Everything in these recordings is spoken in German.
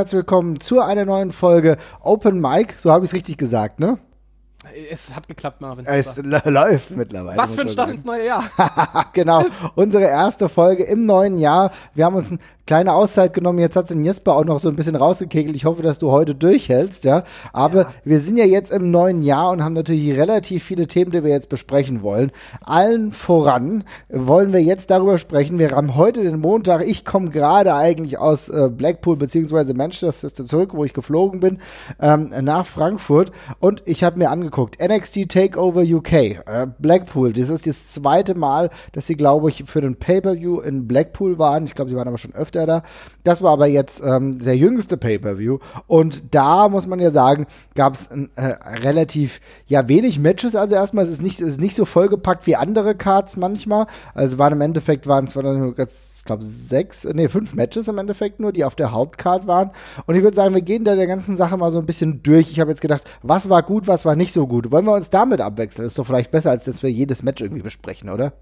herzlich willkommen zu einer neuen Folge Open Mic. So habe ich es richtig gesagt, ne? Es hat geklappt, Marvin. Es läuft mittlerweile. Was für ein Start ins neue Jahr. genau, unsere erste Folge im neuen Jahr. Wir haben uns ein kleine Auszeit genommen. Jetzt hat den Jesper auch noch so ein bisschen rausgekegelt. Ich hoffe, dass du heute durchhältst, ja. Aber ja. wir sind ja jetzt im neuen Jahr und haben natürlich relativ viele Themen, die wir jetzt besprechen wollen. Allen voran wollen wir jetzt darüber sprechen. Wir haben heute den Montag. Ich komme gerade eigentlich aus äh, Blackpool beziehungsweise Manchester zurück, wo ich geflogen bin, ähm, nach Frankfurt. Und ich habe mir angeguckt, NXT Takeover UK, äh, Blackpool. Das ist das zweite Mal, dass sie, glaube ich, für den Pay-Per-View in Blackpool waren. Ich glaube, sie waren aber schon öfter da. Das war aber jetzt ähm, der jüngste Pay-Per-View. Und da muss man ja sagen, gab es äh, relativ ja wenig Matches. Also erstmal es ist nicht, es ist nicht so vollgepackt wie andere Cards manchmal. Also waren im Endeffekt waren es glaube, sechs, nee, fünf Matches im Endeffekt nur, die auf der Hauptcard waren. Und ich würde sagen, wir gehen da der ganzen Sache mal so ein bisschen durch. Ich habe jetzt gedacht, was war gut, was war nicht so gut. Wollen wir uns damit abwechseln? Ist doch vielleicht besser, als dass wir jedes Match irgendwie besprechen, oder?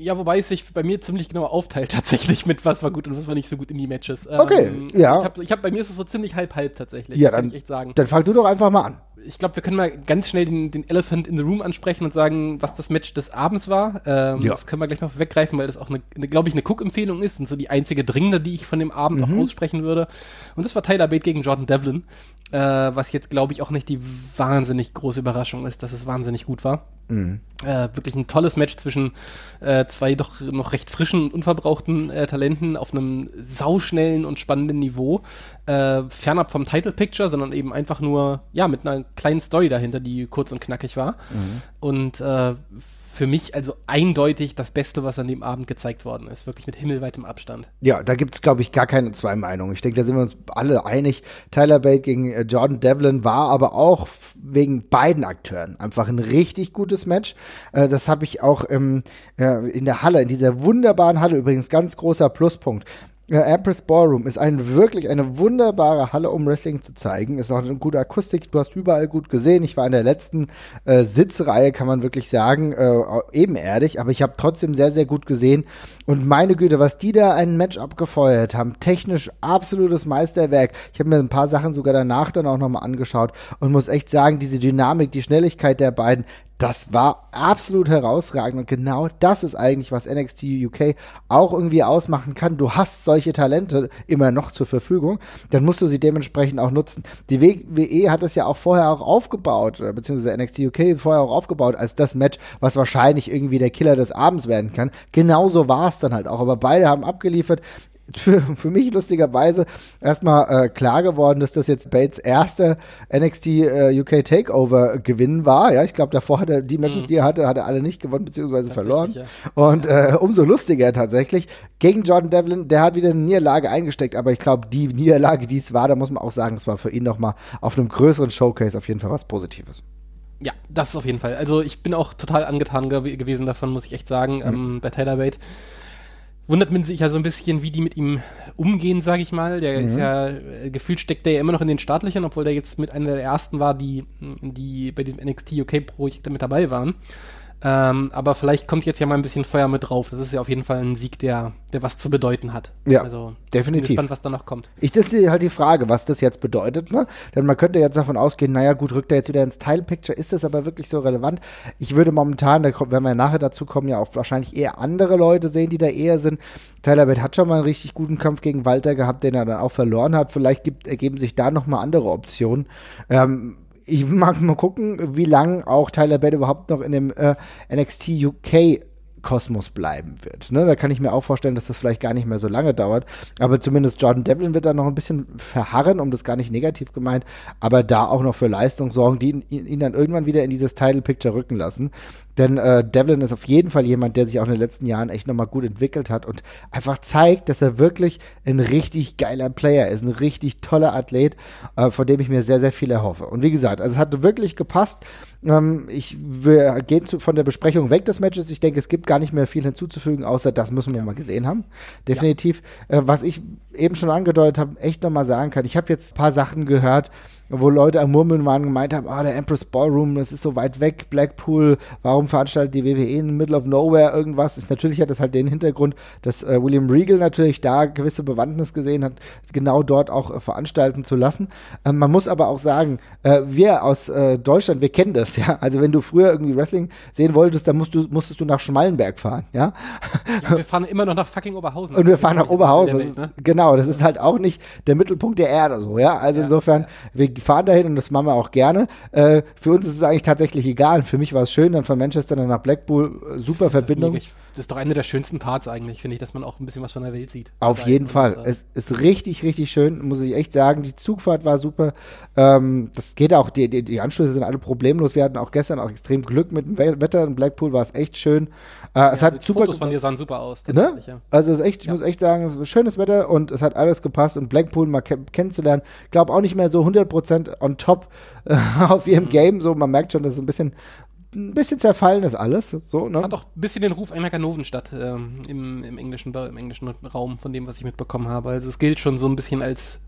Ja, wobei es sich bei mir ziemlich genau aufteilt tatsächlich mit was war gut und was war nicht so gut in die Matches. Okay, ähm, ja. Ich hab, ich hab, bei mir ist es so ziemlich halb-halb tatsächlich, ja, dann, kann ich echt sagen. Dann fang du doch einfach mal an. Ich glaube, wir können mal ganz schnell den, den, Elephant in the Room ansprechen und sagen, was das Match des Abends war. Ähm, ja. Das können wir gleich noch weggreifen, weil das auch, eine, eine glaube ich, eine Cook-Empfehlung ist und so die einzige dringende, die ich von dem Abend mhm. auch aussprechen würde. Und das war Tyler Bate gegen Jordan Devlin, äh, was jetzt, glaube ich, auch nicht die wahnsinnig große Überraschung ist, dass es wahnsinnig gut war. Mhm. Äh, wirklich ein tolles Match zwischen äh, zwei doch noch recht frischen unverbrauchten äh, Talenten auf einem sauschnellen und spannenden Niveau. Äh, fernab vom Title Picture, sondern eben einfach nur, ja, mit einer kleinen Story dahinter, die kurz und knackig war. Mhm. Und äh, für mich also eindeutig das Beste, was an dem Abend gezeigt worden ist. Wirklich mit himmelweitem Abstand. Ja, da gibt es, glaube ich, gar keine zwei Meinungen. Ich denke, da sind wir uns alle einig. Tyler Bate gegen äh, Jordan Devlin war aber auch wegen beiden Akteuren einfach ein richtig gutes Match. Äh, das habe ich auch im, äh, in der Halle, in dieser wunderbaren Halle, übrigens ganz großer Pluspunkt. Ja, Empress Ballroom ist ein, wirklich eine wunderbare Halle, um Wrestling zu zeigen. Ist auch eine gute Akustik. Du hast überall gut gesehen. Ich war in der letzten äh, Sitzreihe, kann man wirklich sagen, äh, ebenerdig. Aber ich habe trotzdem sehr, sehr gut gesehen. Und meine Güte, was die da ein Match abgefeuert haben. Technisch absolutes Meisterwerk. Ich habe mir ein paar Sachen sogar danach dann auch nochmal angeschaut und muss echt sagen, diese Dynamik, die Schnelligkeit der beiden, das war absolut herausragend und genau das ist eigentlich, was NXT UK auch irgendwie ausmachen kann. Du hast solche Talente immer noch zur Verfügung, dann musst du sie dementsprechend auch nutzen. Die WWE hat es ja auch vorher auch aufgebaut, beziehungsweise NXT UK vorher auch aufgebaut als das Match, was wahrscheinlich irgendwie der Killer des Abends werden kann. Genauso war es dann halt auch, aber beide haben abgeliefert für, für mich lustigerweise erstmal äh, klar geworden, dass das jetzt Bates erster NXT äh, UK Takeover Gewinn war. Ja, ich glaube, davor hat er die Matches, mhm. die er hatte, hat er alle nicht gewonnen bzw. verloren. Ja. Und äh, umso lustiger tatsächlich gegen Jordan Devlin. Der hat wieder eine Niederlage eingesteckt, aber ich glaube, die Niederlage, die es war, da muss man auch sagen, es war für ihn nochmal auf einem größeren Showcase auf jeden Fall was Positives. Ja, das ist auf jeden Fall. Also ich bin auch total angetan gew gewesen davon, muss ich echt sagen, mhm. ähm, bei Tyler Bate wundert man sich ja so ein bisschen, wie die mit ihm umgehen, sage ich mal. Der mhm. ist ja, äh, gefühlt steckt der ja immer noch in den Startlöchern, obwohl der jetzt mit einer der ersten war, die, die bei diesem NXT UK-Projekt mit dabei waren. Ähm, aber vielleicht kommt jetzt ja mal ein bisschen Feuer mit drauf. Das ist ja auf jeden Fall ein Sieg, der, der was zu bedeuten hat. Ja, also, definitiv. Bin gespannt, was da noch kommt. Ich, das ist halt die Frage, was das jetzt bedeutet. Ne? Denn man könnte jetzt davon ausgehen, naja gut, rückt er jetzt wieder ins Teilpicture. Ist das aber wirklich so relevant? Ich würde momentan, da wenn wir nachher dazu kommen, ja auch wahrscheinlich eher andere Leute sehen, die da eher sind. Tyler Bate hat schon mal einen richtig guten Kampf gegen Walter gehabt, den er dann auch verloren hat. Vielleicht gibt, ergeben sich da nochmal andere Optionen. Ähm, ich mag mal gucken, wie lange auch Tyler Bate überhaupt noch in dem äh, NXT UK Kosmos bleiben wird. Ne? Da kann ich mir auch vorstellen, dass das vielleicht gar nicht mehr so lange dauert. Aber zumindest Jordan Devlin wird da noch ein bisschen verharren, um das gar nicht negativ gemeint, aber da auch noch für Leistung sorgen, die ihn, ihn dann irgendwann wieder in dieses Title Picture rücken lassen. Denn äh, Devlin ist auf jeden Fall jemand, der sich auch in den letzten Jahren echt nochmal gut entwickelt hat und einfach zeigt, dass er wirklich ein richtig geiler Player ist, ein richtig toller Athlet, äh, von dem ich mir sehr, sehr viel erhoffe. Und wie gesagt, also es hat wirklich gepasst. Ähm, ich wir gehen zu, von der Besprechung weg des Matches. Ich denke, es gibt gar nicht mehr viel hinzuzufügen, außer das müssen wir mal gesehen haben. Definitiv. Ja. Äh, was ich eben schon angedeutet habe, echt nochmal sagen kann, ich habe jetzt ein paar Sachen gehört, wo Leute am Murmeln waren und gemeint haben, ah, der Empress Ballroom, das ist so weit weg, Blackpool, warum veranstaltet die WWE in the middle of nowhere irgendwas? Ist, natürlich hat das halt den Hintergrund, dass äh, William Regal natürlich da gewisse Bewandtnis gesehen hat, genau dort auch äh, veranstalten zu lassen. Ähm, man muss aber auch sagen, äh, wir aus äh, Deutschland, wir kennen das, ja. Also wenn du früher irgendwie Wrestling sehen wolltest, dann musst du, musstest du nach Schmallenberg fahren, ja. ja wir fahren immer noch nach fucking Oberhausen. Und wir fahren nach Oberhausen. Welt, ne? Genau, das ist halt auch nicht der Mittelpunkt der Erde so, ja. Also ja, insofern, ja. wir fahren dahin und das machen wir auch gerne. Äh, für uns ist es eigentlich tatsächlich egal. Für mich war es schön, dann von Manchester dann nach Blackpool, äh, super Verbindung. Das, das ist doch eine der schönsten Parts eigentlich, finde ich, dass man auch ein bisschen was von der Welt sieht. Auf jeden Fall. Und, äh, es ist richtig, richtig schön, muss ich echt sagen. Die Zugfahrt war super. Ähm, das geht auch, die, die, die Anschlüsse sind alle problemlos. Wir hatten auch gestern auch extrem Glück mit dem Wetter. In Blackpool war es echt schön. Äh, ja, es hat super Fotos von dir sahen super aus. Ne? Ja. Also es ist echt, ich ja. muss echt sagen, es ist schönes Wetter und es hat alles gepasst und Blackpool mal ke kennenzulernen. Ich glaube auch nicht mehr so 100% on top äh, auf ihrem mhm. Game. So, man merkt schon, dass es ein bisschen ein bisschen zerfallen ist alles. So, ne? Hat auch ein bisschen den Ruf einer Ganovenstadt ähm, im, im, englischen, im englischen Raum, von dem, was ich mitbekommen habe. Also es gilt schon so ein bisschen als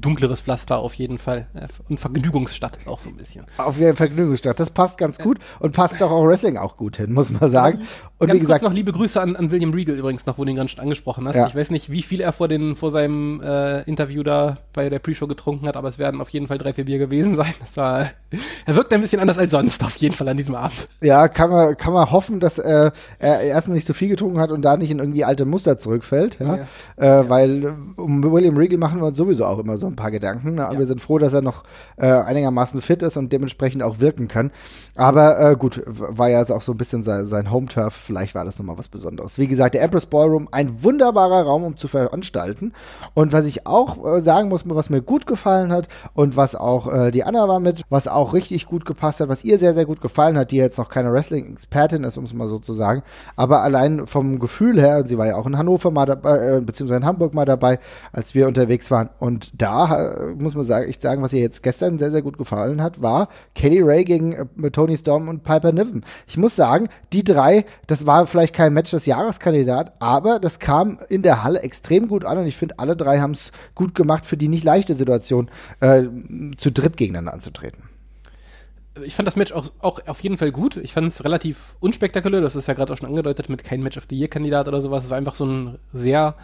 dunkleres Pflaster auf jeden Fall. Und Vergnügungsstadt auch so ein bisschen. Auf jeden Fall Vergnügungsstadt. Das passt ganz gut und passt doch auch Wrestling auch gut hin, muss man sagen. Und ganz wie gesagt. noch liebe Grüße an, an William Regal übrigens noch, wo du ihn gerade schon angesprochen hast. Ja. Ich weiß nicht, wie viel er vor, den, vor seinem äh, Interview da bei der Pre-Show getrunken hat, aber es werden auf jeden Fall drei, vier Bier gewesen sein. Das war, er wirkt ein bisschen anders als sonst auf jeden Fall an diesem Abend. Ja, kann man, kann man hoffen, dass äh, er erstens nicht so viel getrunken hat und da nicht in irgendwie alte Muster zurückfällt. Ja? ja. Äh, ja. Weil um William Regal machen wir uns sowieso auch immer so ein paar Gedanken. Ne? Ja. Wir sind froh, dass er noch äh, einigermaßen fit ist und dementsprechend auch wirken kann. Aber äh, gut, war ja auch so ein bisschen sein, sein Home-Turf. Vielleicht war das nochmal was Besonderes. Wie gesagt, der Empress Ballroom, ein wunderbarer Raum, um zu veranstalten. Und was ich auch äh, sagen muss, was mir gut gefallen hat und was auch äh, die Anna war mit, was auch richtig gut gepasst hat, was ihr sehr, sehr gut gefallen hat, die jetzt noch keine Wrestling-Expertin ist, um es mal so zu sagen. Aber allein vom Gefühl her, sie war ja auch in Hannover mal dabei, äh, beziehungsweise in Hamburg mal dabei, als wir unterwegs waren. Und da äh, muss man sagen, ich sagen, was ihr jetzt gestern sehr, sehr gut gefallen hat, war Kelly Ray gegen äh, Tony Storm und Piper Niven. Ich muss sagen, die drei, das war vielleicht kein Match des Jahreskandidat, aber das kam in der Halle extrem gut an und ich finde, alle drei haben es gut gemacht für die nicht leichte Situation, äh, zu dritt gegeneinander anzutreten ich fand das Match auch, auch auf jeden Fall gut. Ich fand es relativ unspektakulär. Das ist ja gerade auch schon angedeutet mit kein Match of the Year-Kandidat oder sowas. Es war einfach so ein sehr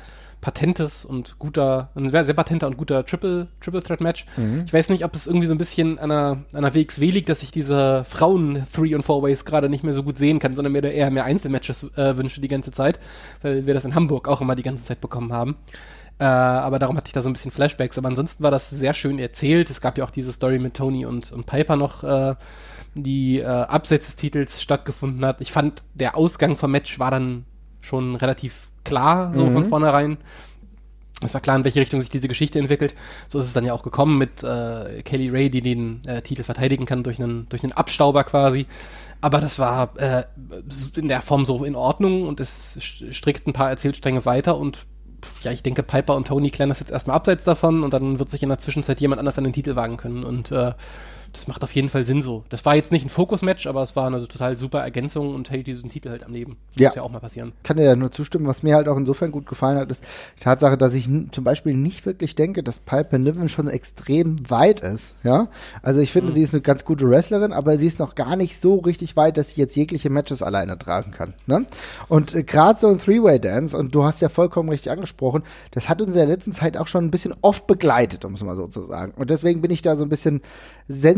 patentes und guter, ein sehr patenter und guter Triple, Triple Threat Match. Mhm. Ich weiß nicht, ob es irgendwie so ein bisschen an einer, an einer WXW liegt, dass ich diese Frauen Three und Four Ways gerade nicht mehr so gut sehen kann, sondern mir da eher mehr Einzelmatches äh, wünsche die ganze Zeit, weil wir das in Hamburg auch immer die ganze Zeit bekommen haben. Äh, aber darum hatte ich da so ein bisschen Flashbacks. Aber ansonsten war das sehr schön erzählt. Es gab ja auch diese Story mit Tony und, und Piper noch, äh, die äh, abseits des Titels stattgefunden hat. Ich fand, der Ausgang vom Match war dann schon relativ klar, so mhm. von vornherein. Es war klar, in welche Richtung sich diese Geschichte entwickelt. So ist es dann ja auch gekommen mit äh, Kelly Ray, die den äh, Titel verteidigen kann durch einen, durch einen Abstauber quasi. Aber das war äh, in der Form so in Ordnung und es strickt ein paar Erzählstränge weiter und ja, ich denke, Piper und Tony klären das jetzt erstmal abseits davon und dann wird sich in der Zwischenzeit jemand anders an den Titel wagen können. Und äh, das macht auf jeden Fall Sinn so. Das war jetzt nicht ein Fokus-Match, aber es war eine total super Ergänzung und hält diesen Titel halt am Leben. Ja. Muss ja auch mal passieren. Kann dir da nur zustimmen. Was mir halt auch insofern gut gefallen hat, ist die Tatsache, dass ich zum Beispiel nicht wirklich denke, dass Piper Niven schon extrem weit ist. Ja. Also ich finde, mhm. sie ist eine ganz gute Wrestlerin, aber sie ist noch gar nicht so richtig weit, dass sie jetzt jegliche Matches alleine tragen kann. Ne? Und äh, gerade so ein Three-Way-Dance, und du hast ja vollkommen richtig angesprochen, das hat uns in der letzten Zeit auch schon ein bisschen oft begleitet, um es mal so zu sagen. Und deswegen bin ich da so ein bisschen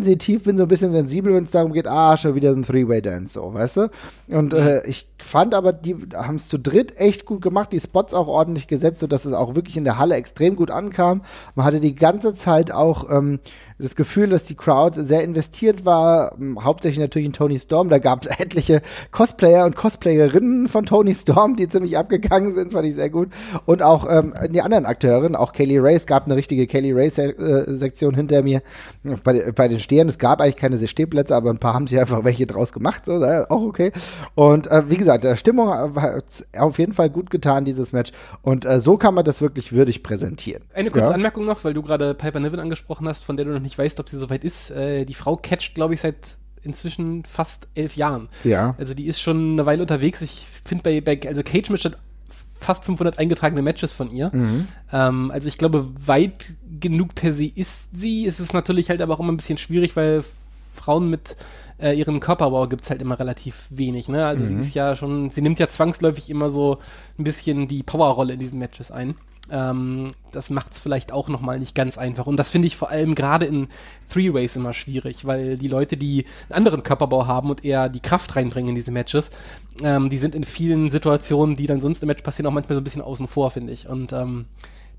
sensitiv, bin so ein bisschen sensibel, wenn es darum geht, ah, schon wieder ein Three-Way-Dance, so, weißt du? Und äh, ich fand aber, die haben es zu dritt echt gut gemacht, die Spots auch ordentlich gesetzt, sodass es auch wirklich in der Halle extrem gut ankam. Man hatte die ganze Zeit auch ähm, das Gefühl, dass die Crowd sehr investiert war, ähm, hauptsächlich natürlich in Tony Storm. Da gab es etliche Cosplayer und Cosplayerinnen von Tony Storm, die ziemlich abgegangen sind, fand ich sehr gut. Und auch ähm, die anderen Akteurinnen, auch Kelly Ray, es gab eine richtige Kelly Ray-Sektion äh, hinter mir bei, bei den Stehern. Es gab eigentlich keine Stehplätze, aber ein paar haben sich einfach welche draus gemacht, so, auch okay. Und äh, wie gesagt, der Stimmung hat auf jeden Fall gut getan, dieses Match. Und äh, so kann man das wirklich würdig präsentieren. Eine kurze ja? Anmerkung noch, weil du gerade Piper Niven angesprochen hast, von der du noch nicht weißt, ob sie soweit ist. Äh, die Frau catcht, glaube ich, seit inzwischen fast elf Jahren. Ja. Also die ist schon eine Weile unterwegs. Ich finde bei, bei also Cage Match fast 500 eingetragene Matches von ihr. Mhm. Ähm, also ich glaube, weit genug per se ist sie. Es ist natürlich halt aber auch immer ein bisschen schwierig, weil Frauen mit äh, ihren Körperbau gibt es halt immer relativ wenig. Ne? Also mhm. sie ist ja schon, sie nimmt ja zwangsläufig immer so ein bisschen die Powerrolle in diesen Matches ein. Ähm, das macht es vielleicht auch nochmal nicht ganz einfach. Und das finde ich vor allem gerade in Three-Ways immer schwierig, weil die Leute, die einen anderen Körperbau haben und eher die Kraft reinbringen in diese Matches, ähm, die sind in vielen Situationen, die dann sonst im Match passieren, auch manchmal so ein bisschen außen vor, finde ich. Und ähm,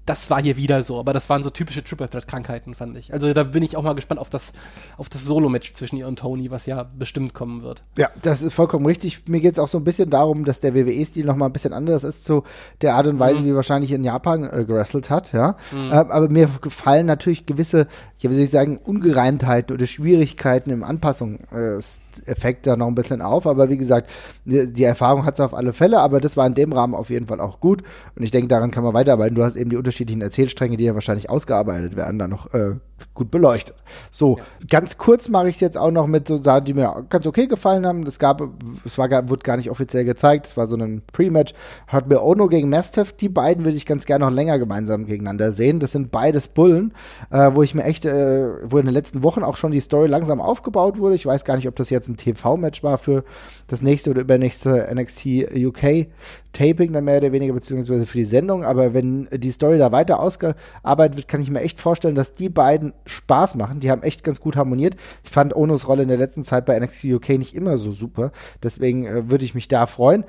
das war hier wieder so, aber das waren so typische Triple Threat Krankheiten, fand ich. Also da bin ich auch mal gespannt auf das, auf das Solo-Match zwischen ihr und Tony, was ja bestimmt kommen wird. Ja, das ist vollkommen richtig. Mir geht es auch so ein bisschen darum, dass der WWE-Stil noch mal ein bisschen anders ist zu der Art und Weise, mhm. wie wahrscheinlich in Japan äh, gerasselt hat, ja. Mhm. Äh, aber mir gefallen natürlich gewisse, ja, wie soll ich sagen, Ungereimtheiten oder Schwierigkeiten im Anpassung äh, Effekt da noch ein bisschen auf. Aber wie gesagt, die, Erfahrung hat es auf alle Fälle, aber das war in dem Rahmen auf jeden Fall auch gut. Und ich denke, daran kann man weiterarbeiten. Du hast eben die unterschiedlichen Erzählstränge, die ja wahrscheinlich ausgearbeitet werden, da noch äh, gut beleuchtet. So, ja. ganz kurz mache ich es jetzt auch noch mit so Sachen, die mir ganz okay gefallen haben. Es gab, es war, wurde gar nicht offiziell gezeigt, es war so ein Pre-Match. Hat mir Ono gegen Mastiff, die beiden würde ich ganz gerne noch länger gemeinsam gegeneinander sehen. Das sind beides Bullen, äh, wo ich mir echt, äh, wo in den letzten Wochen auch schon die Story langsam aufgebaut wurde. Ich weiß gar nicht, ob das jetzt ein TV-Match war für das nächste oder übernächste NXT UK Taping dann mehr oder weniger, beziehungsweise für die Sendung. Aber wenn die Story da weiter ausgearbeitet wird, kann ich mir echt vorstellen, dass die beiden Spaß machen. Die haben echt ganz gut harmoniert. Ich fand Onos Rolle in der letzten Zeit bei NXT UK nicht immer so super. Deswegen äh, würde ich mich da freuen.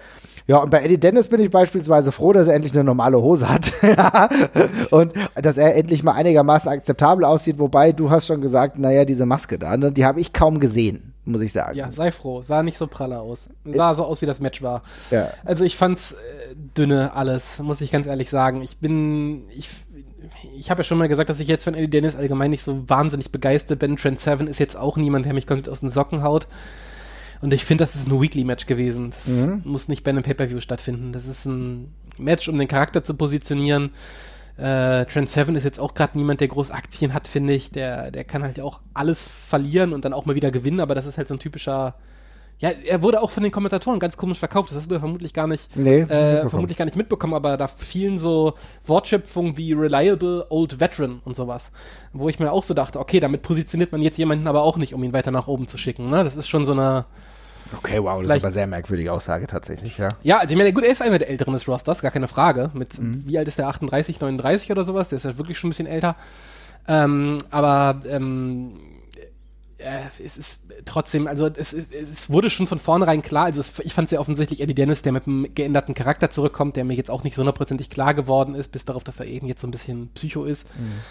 Ja, und bei Eddie Dennis bin ich beispielsweise froh, dass er endlich eine normale Hose hat. und dass er endlich mal einigermaßen akzeptabel aussieht. Wobei, du hast schon gesagt, naja, diese Maske da, ne, die habe ich kaum gesehen muss ich sagen. Ja, sei froh. Sah nicht so praller aus. Sah so aus, wie das Match war. Ja. Also ich fand's äh, dünne alles, muss ich ganz ehrlich sagen. Ich bin, ich, ich habe ja schon mal gesagt, dass ich jetzt von Eddie Dennis allgemein nicht so wahnsinnig begeistert bin. Trent Seven ist jetzt auch niemand, der mich komplett aus den Socken haut. Und ich finde, das ist ein Weekly-Match gewesen. Das mhm. muss nicht bei einem Pay-Per-View stattfinden. Das ist ein Match, um den Charakter zu positionieren. Äh, Trent Seven ist jetzt auch gerade niemand, der groß Aktien hat, finde ich. Der, der kann halt auch alles verlieren und dann auch mal wieder gewinnen, aber das ist halt so ein typischer. Ja, er wurde auch von den Kommentatoren ganz komisch verkauft. Das hast du vermutlich gar nicht, nee, äh, vermutlich gar nicht mitbekommen, aber da fielen so Wortschöpfungen wie reliable old veteran und sowas. Wo ich mir auch so dachte, okay, damit positioniert man jetzt jemanden aber auch nicht, um ihn weiter nach oben zu schicken. Ne? Das ist schon so eine, Okay, wow, das ist aber sehr merkwürdige Aussage tatsächlich, ja. Ja, also ich meine, gut, er ist einer der Älteren des Rosters, gar keine Frage. Mit, mhm. wie alt ist der? 38, 39 oder sowas? Der ist ja wirklich schon ein bisschen älter. Ähm, aber ähm, äh, es ist trotzdem, also es, es, wurde schon von vornherein klar, also es, ich fand es sehr offensichtlich Eddie Dennis, der mit einem geänderten Charakter zurückkommt, der mir jetzt auch nicht so hundertprozentig klar geworden ist, bis darauf, dass er eben jetzt so ein bisschen Psycho ist. Mhm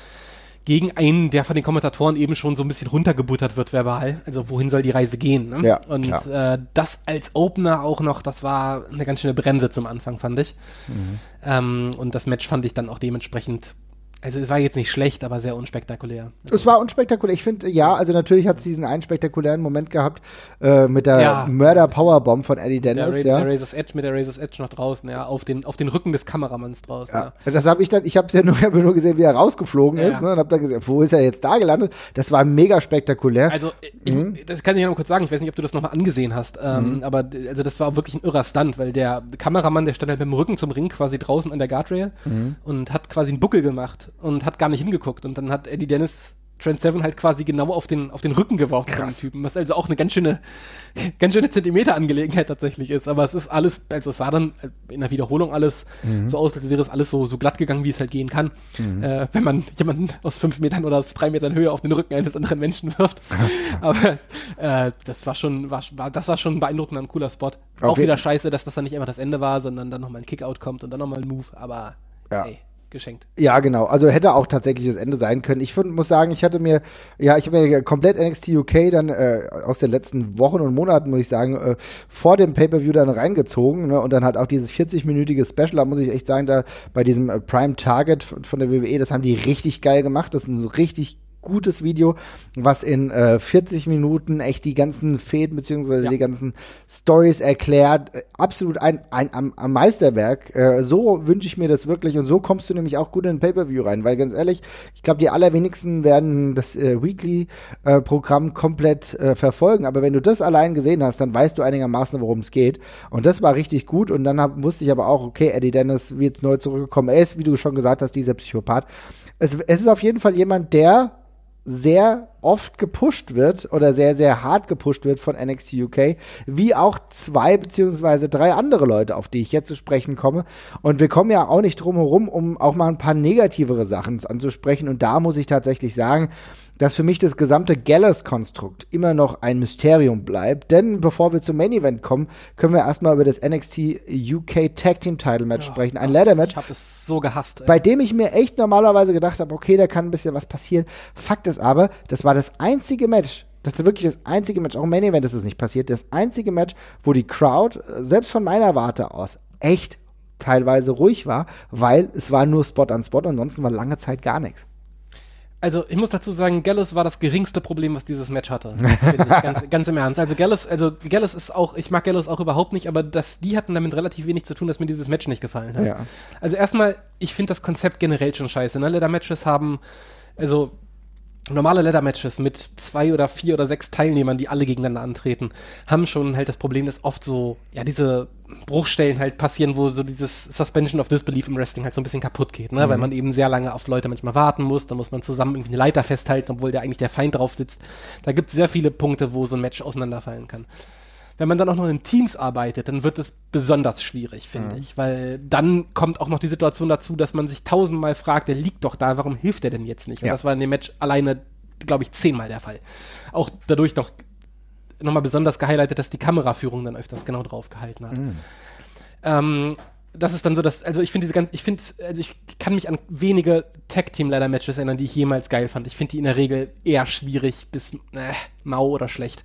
gegen einen, der von den Kommentatoren eben schon so ein bisschen runtergebuttert wird verbal. Also wohin soll die Reise gehen? Ne? Ja, und äh, das als Opener auch noch, das war eine ganz schöne Bremse zum Anfang, fand ich. Mhm. Ähm, und das Match fand ich dann auch dementsprechend also es war jetzt nicht schlecht, aber sehr unspektakulär. Es war unspektakulär. Ich finde, ja, also natürlich hat es diesen einen spektakulären Moment gehabt äh, mit der ja. Mörder-Powerbomb von Eddie Dennis. Der, ja. der Razor's Edge mit der Razor's Edge noch draußen, ja, auf den, auf den Rücken des Kameramanns draußen. Ja. ja. Das habe ich dann, ich habe es ja nur, hab nur gesehen, wie er rausgeflogen ist ne, und habe dann gesehen, wo ist er jetzt da gelandet? Das war mega spektakulär. Also, ich, mhm. das kann ich ja noch kurz sagen, ich weiß nicht, ob du das nochmal angesehen hast, ähm, mhm. aber also das war wirklich ein irrer Stunt, weil der Kameramann, der stand halt mit dem Rücken zum Ring quasi draußen an der Guardrail mhm. und hat quasi einen Buckel gemacht und hat gar nicht hingeguckt. Und dann hat Eddie Dennis Trent Seven halt quasi genau auf den, auf den Rücken geworfen von dem Typen, was also auch eine ganz schöne, ganz schöne Zentimeter-Angelegenheit tatsächlich ist. Aber es ist alles, also es sah dann in der Wiederholung alles mhm. so aus, als wäre es alles so, so glatt gegangen, wie es halt gehen kann, mhm. äh, wenn man jemanden aus fünf Metern oder aus drei Metern Höhe auf den Rücken eines anderen Menschen wirft. Aber äh, das war schon, war, war, das war schon ein beeindruckender und cooler Spot. Auf auch wieder scheiße, dass das dann nicht immer das Ende war, sondern dann nochmal ein Kickout kommt und dann nochmal ein Move, aber ja. ey geschenkt. Ja, genau. Also hätte auch tatsächlich das Ende sein können. Ich find, muss sagen, ich hatte mir, ja, ich habe mir komplett NXT UK dann äh, aus den letzten Wochen und Monaten, muss ich sagen, äh, vor dem Pay-Per-View dann reingezogen ne? und dann halt auch dieses 40-minütige Special, da muss ich echt sagen, da bei diesem äh, Prime Target von der WWE, das haben die richtig geil gemacht. Das ist ein richtig gutes Video, was in äh, 40 Minuten echt die ganzen Fäden beziehungsweise ja. die ganzen Stories erklärt. Äh, absolut ein, ein, ein, ein Meisterwerk. Äh, so wünsche ich mir das wirklich und so kommst du nämlich auch gut in ein Pay-Per-View rein, weil ganz ehrlich, ich glaube, die allerwenigsten werden das äh, Weekly-Programm komplett äh, verfolgen, aber wenn du das allein gesehen hast, dann weißt du einigermaßen, worum es geht. Und das war richtig gut und dann hab, wusste ich aber auch, okay, Eddie Dennis wird neu zurückgekommen. Er ist, wie du schon gesagt hast, dieser Psychopath. Es, es ist auf jeden Fall jemand, der sehr oft gepusht wird oder sehr, sehr hart gepusht wird von NXT UK, wie auch zwei beziehungsweise drei andere Leute, auf die ich jetzt zu sprechen komme. Und wir kommen ja auch nicht drum herum, um auch mal ein paar negativere Sachen anzusprechen. Und da muss ich tatsächlich sagen, dass für mich das gesamte Gallus-Konstrukt immer noch ein Mysterium bleibt. Denn bevor wir zum Main Event kommen, können wir erstmal über das NXT UK Tag Team Title Match oh, sprechen. Ein Ladder Match. Ich habe es so gehasst. Ey. Bei dem ich mir echt normalerweise gedacht habe, okay, da kann ein bisschen was passieren. Fakt ist aber, das war das einzige Match, das ist wirklich das einzige Match, auch im Main Event ist es nicht passiert, das einzige Match, wo die Crowd, äh, selbst von meiner Warte aus, echt teilweise ruhig war, weil es war nur Spot an Spot, ansonsten war lange Zeit gar nichts. Also ich muss dazu sagen, Gallus war das geringste Problem, was dieses Match hatte. ganz, ganz, im Ernst. Also Gallus, also Gallus ist auch, ich mag Gallus auch überhaupt nicht, aber das, die hatten damit relativ wenig zu tun, dass mir dieses Match nicht gefallen hat. Ja. Also erstmal, ich finde das Konzept generell schon scheiße. Ne? Leather-Matches haben, also normale Leather-Matches mit zwei oder vier oder sechs Teilnehmern, die alle gegeneinander antreten, haben schon halt das Problem, dass oft so, ja, diese Bruchstellen halt passieren, wo so dieses Suspension of Disbelief im Wrestling halt so ein bisschen kaputt geht, ne? Mhm. Weil man eben sehr lange auf Leute manchmal warten muss, dann muss man zusammen irgendwie eine Leiter festhalten, obwohl der eigentlich der Feind drauf sitzt. Da gibt es sehr viele Punkte, wo so ein Match auseinanderfallen kann wenn man dann auch noch in Teams arbeitet, dann wird es besonders schwierig, finde mhm. ich. Weil dann kommt auch noch die Situation dazu, dass man sich tausendmal fragt, der liegt doch da, warum hilft der denn jetzt nicht? Und ja. das war in dem Match alleine, glaube ich, zehnmal der Fall. Auch dadurch noch nochmal besonders gehighlightet, dass die Kameraführung dann öfters genau drauf gehalten hat. Mhm. Ähm, das ist dann so, dass, also ich finde diese ganz, ich finde, also ich kann mich an wenige Tag-Team-Ladder-Matches erinnern, die ich jemals geil fand. Ich finde die in der Regel eher schwierig bis äh, mau oder schlecht.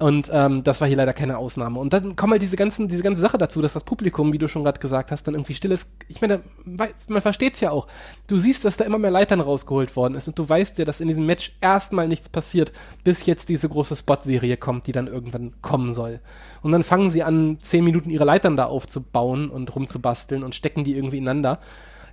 Und ähm, das war hier leider keine Ausnahme. Und dann kommen halt diese ganzen, diese ganze Sache dazu, dass das Publikum, wie du schon gerade gesagt hast, dann irgendwie still ist. Ich meine, man versteht es ja auch. Du siehst, dass da immer mehr Leitern rausgeholt worden ist und du weißt ja, dass in diesem Match erstmal nichts passiert, bis jetzt diese große Spot-Serie kommt, die dann irgendwann kommen soll. Und dann fangen sie an, zehn Minuten ihre Leitern da aufzubauen und rumzubasteln und stecken die irgendwie ineinander.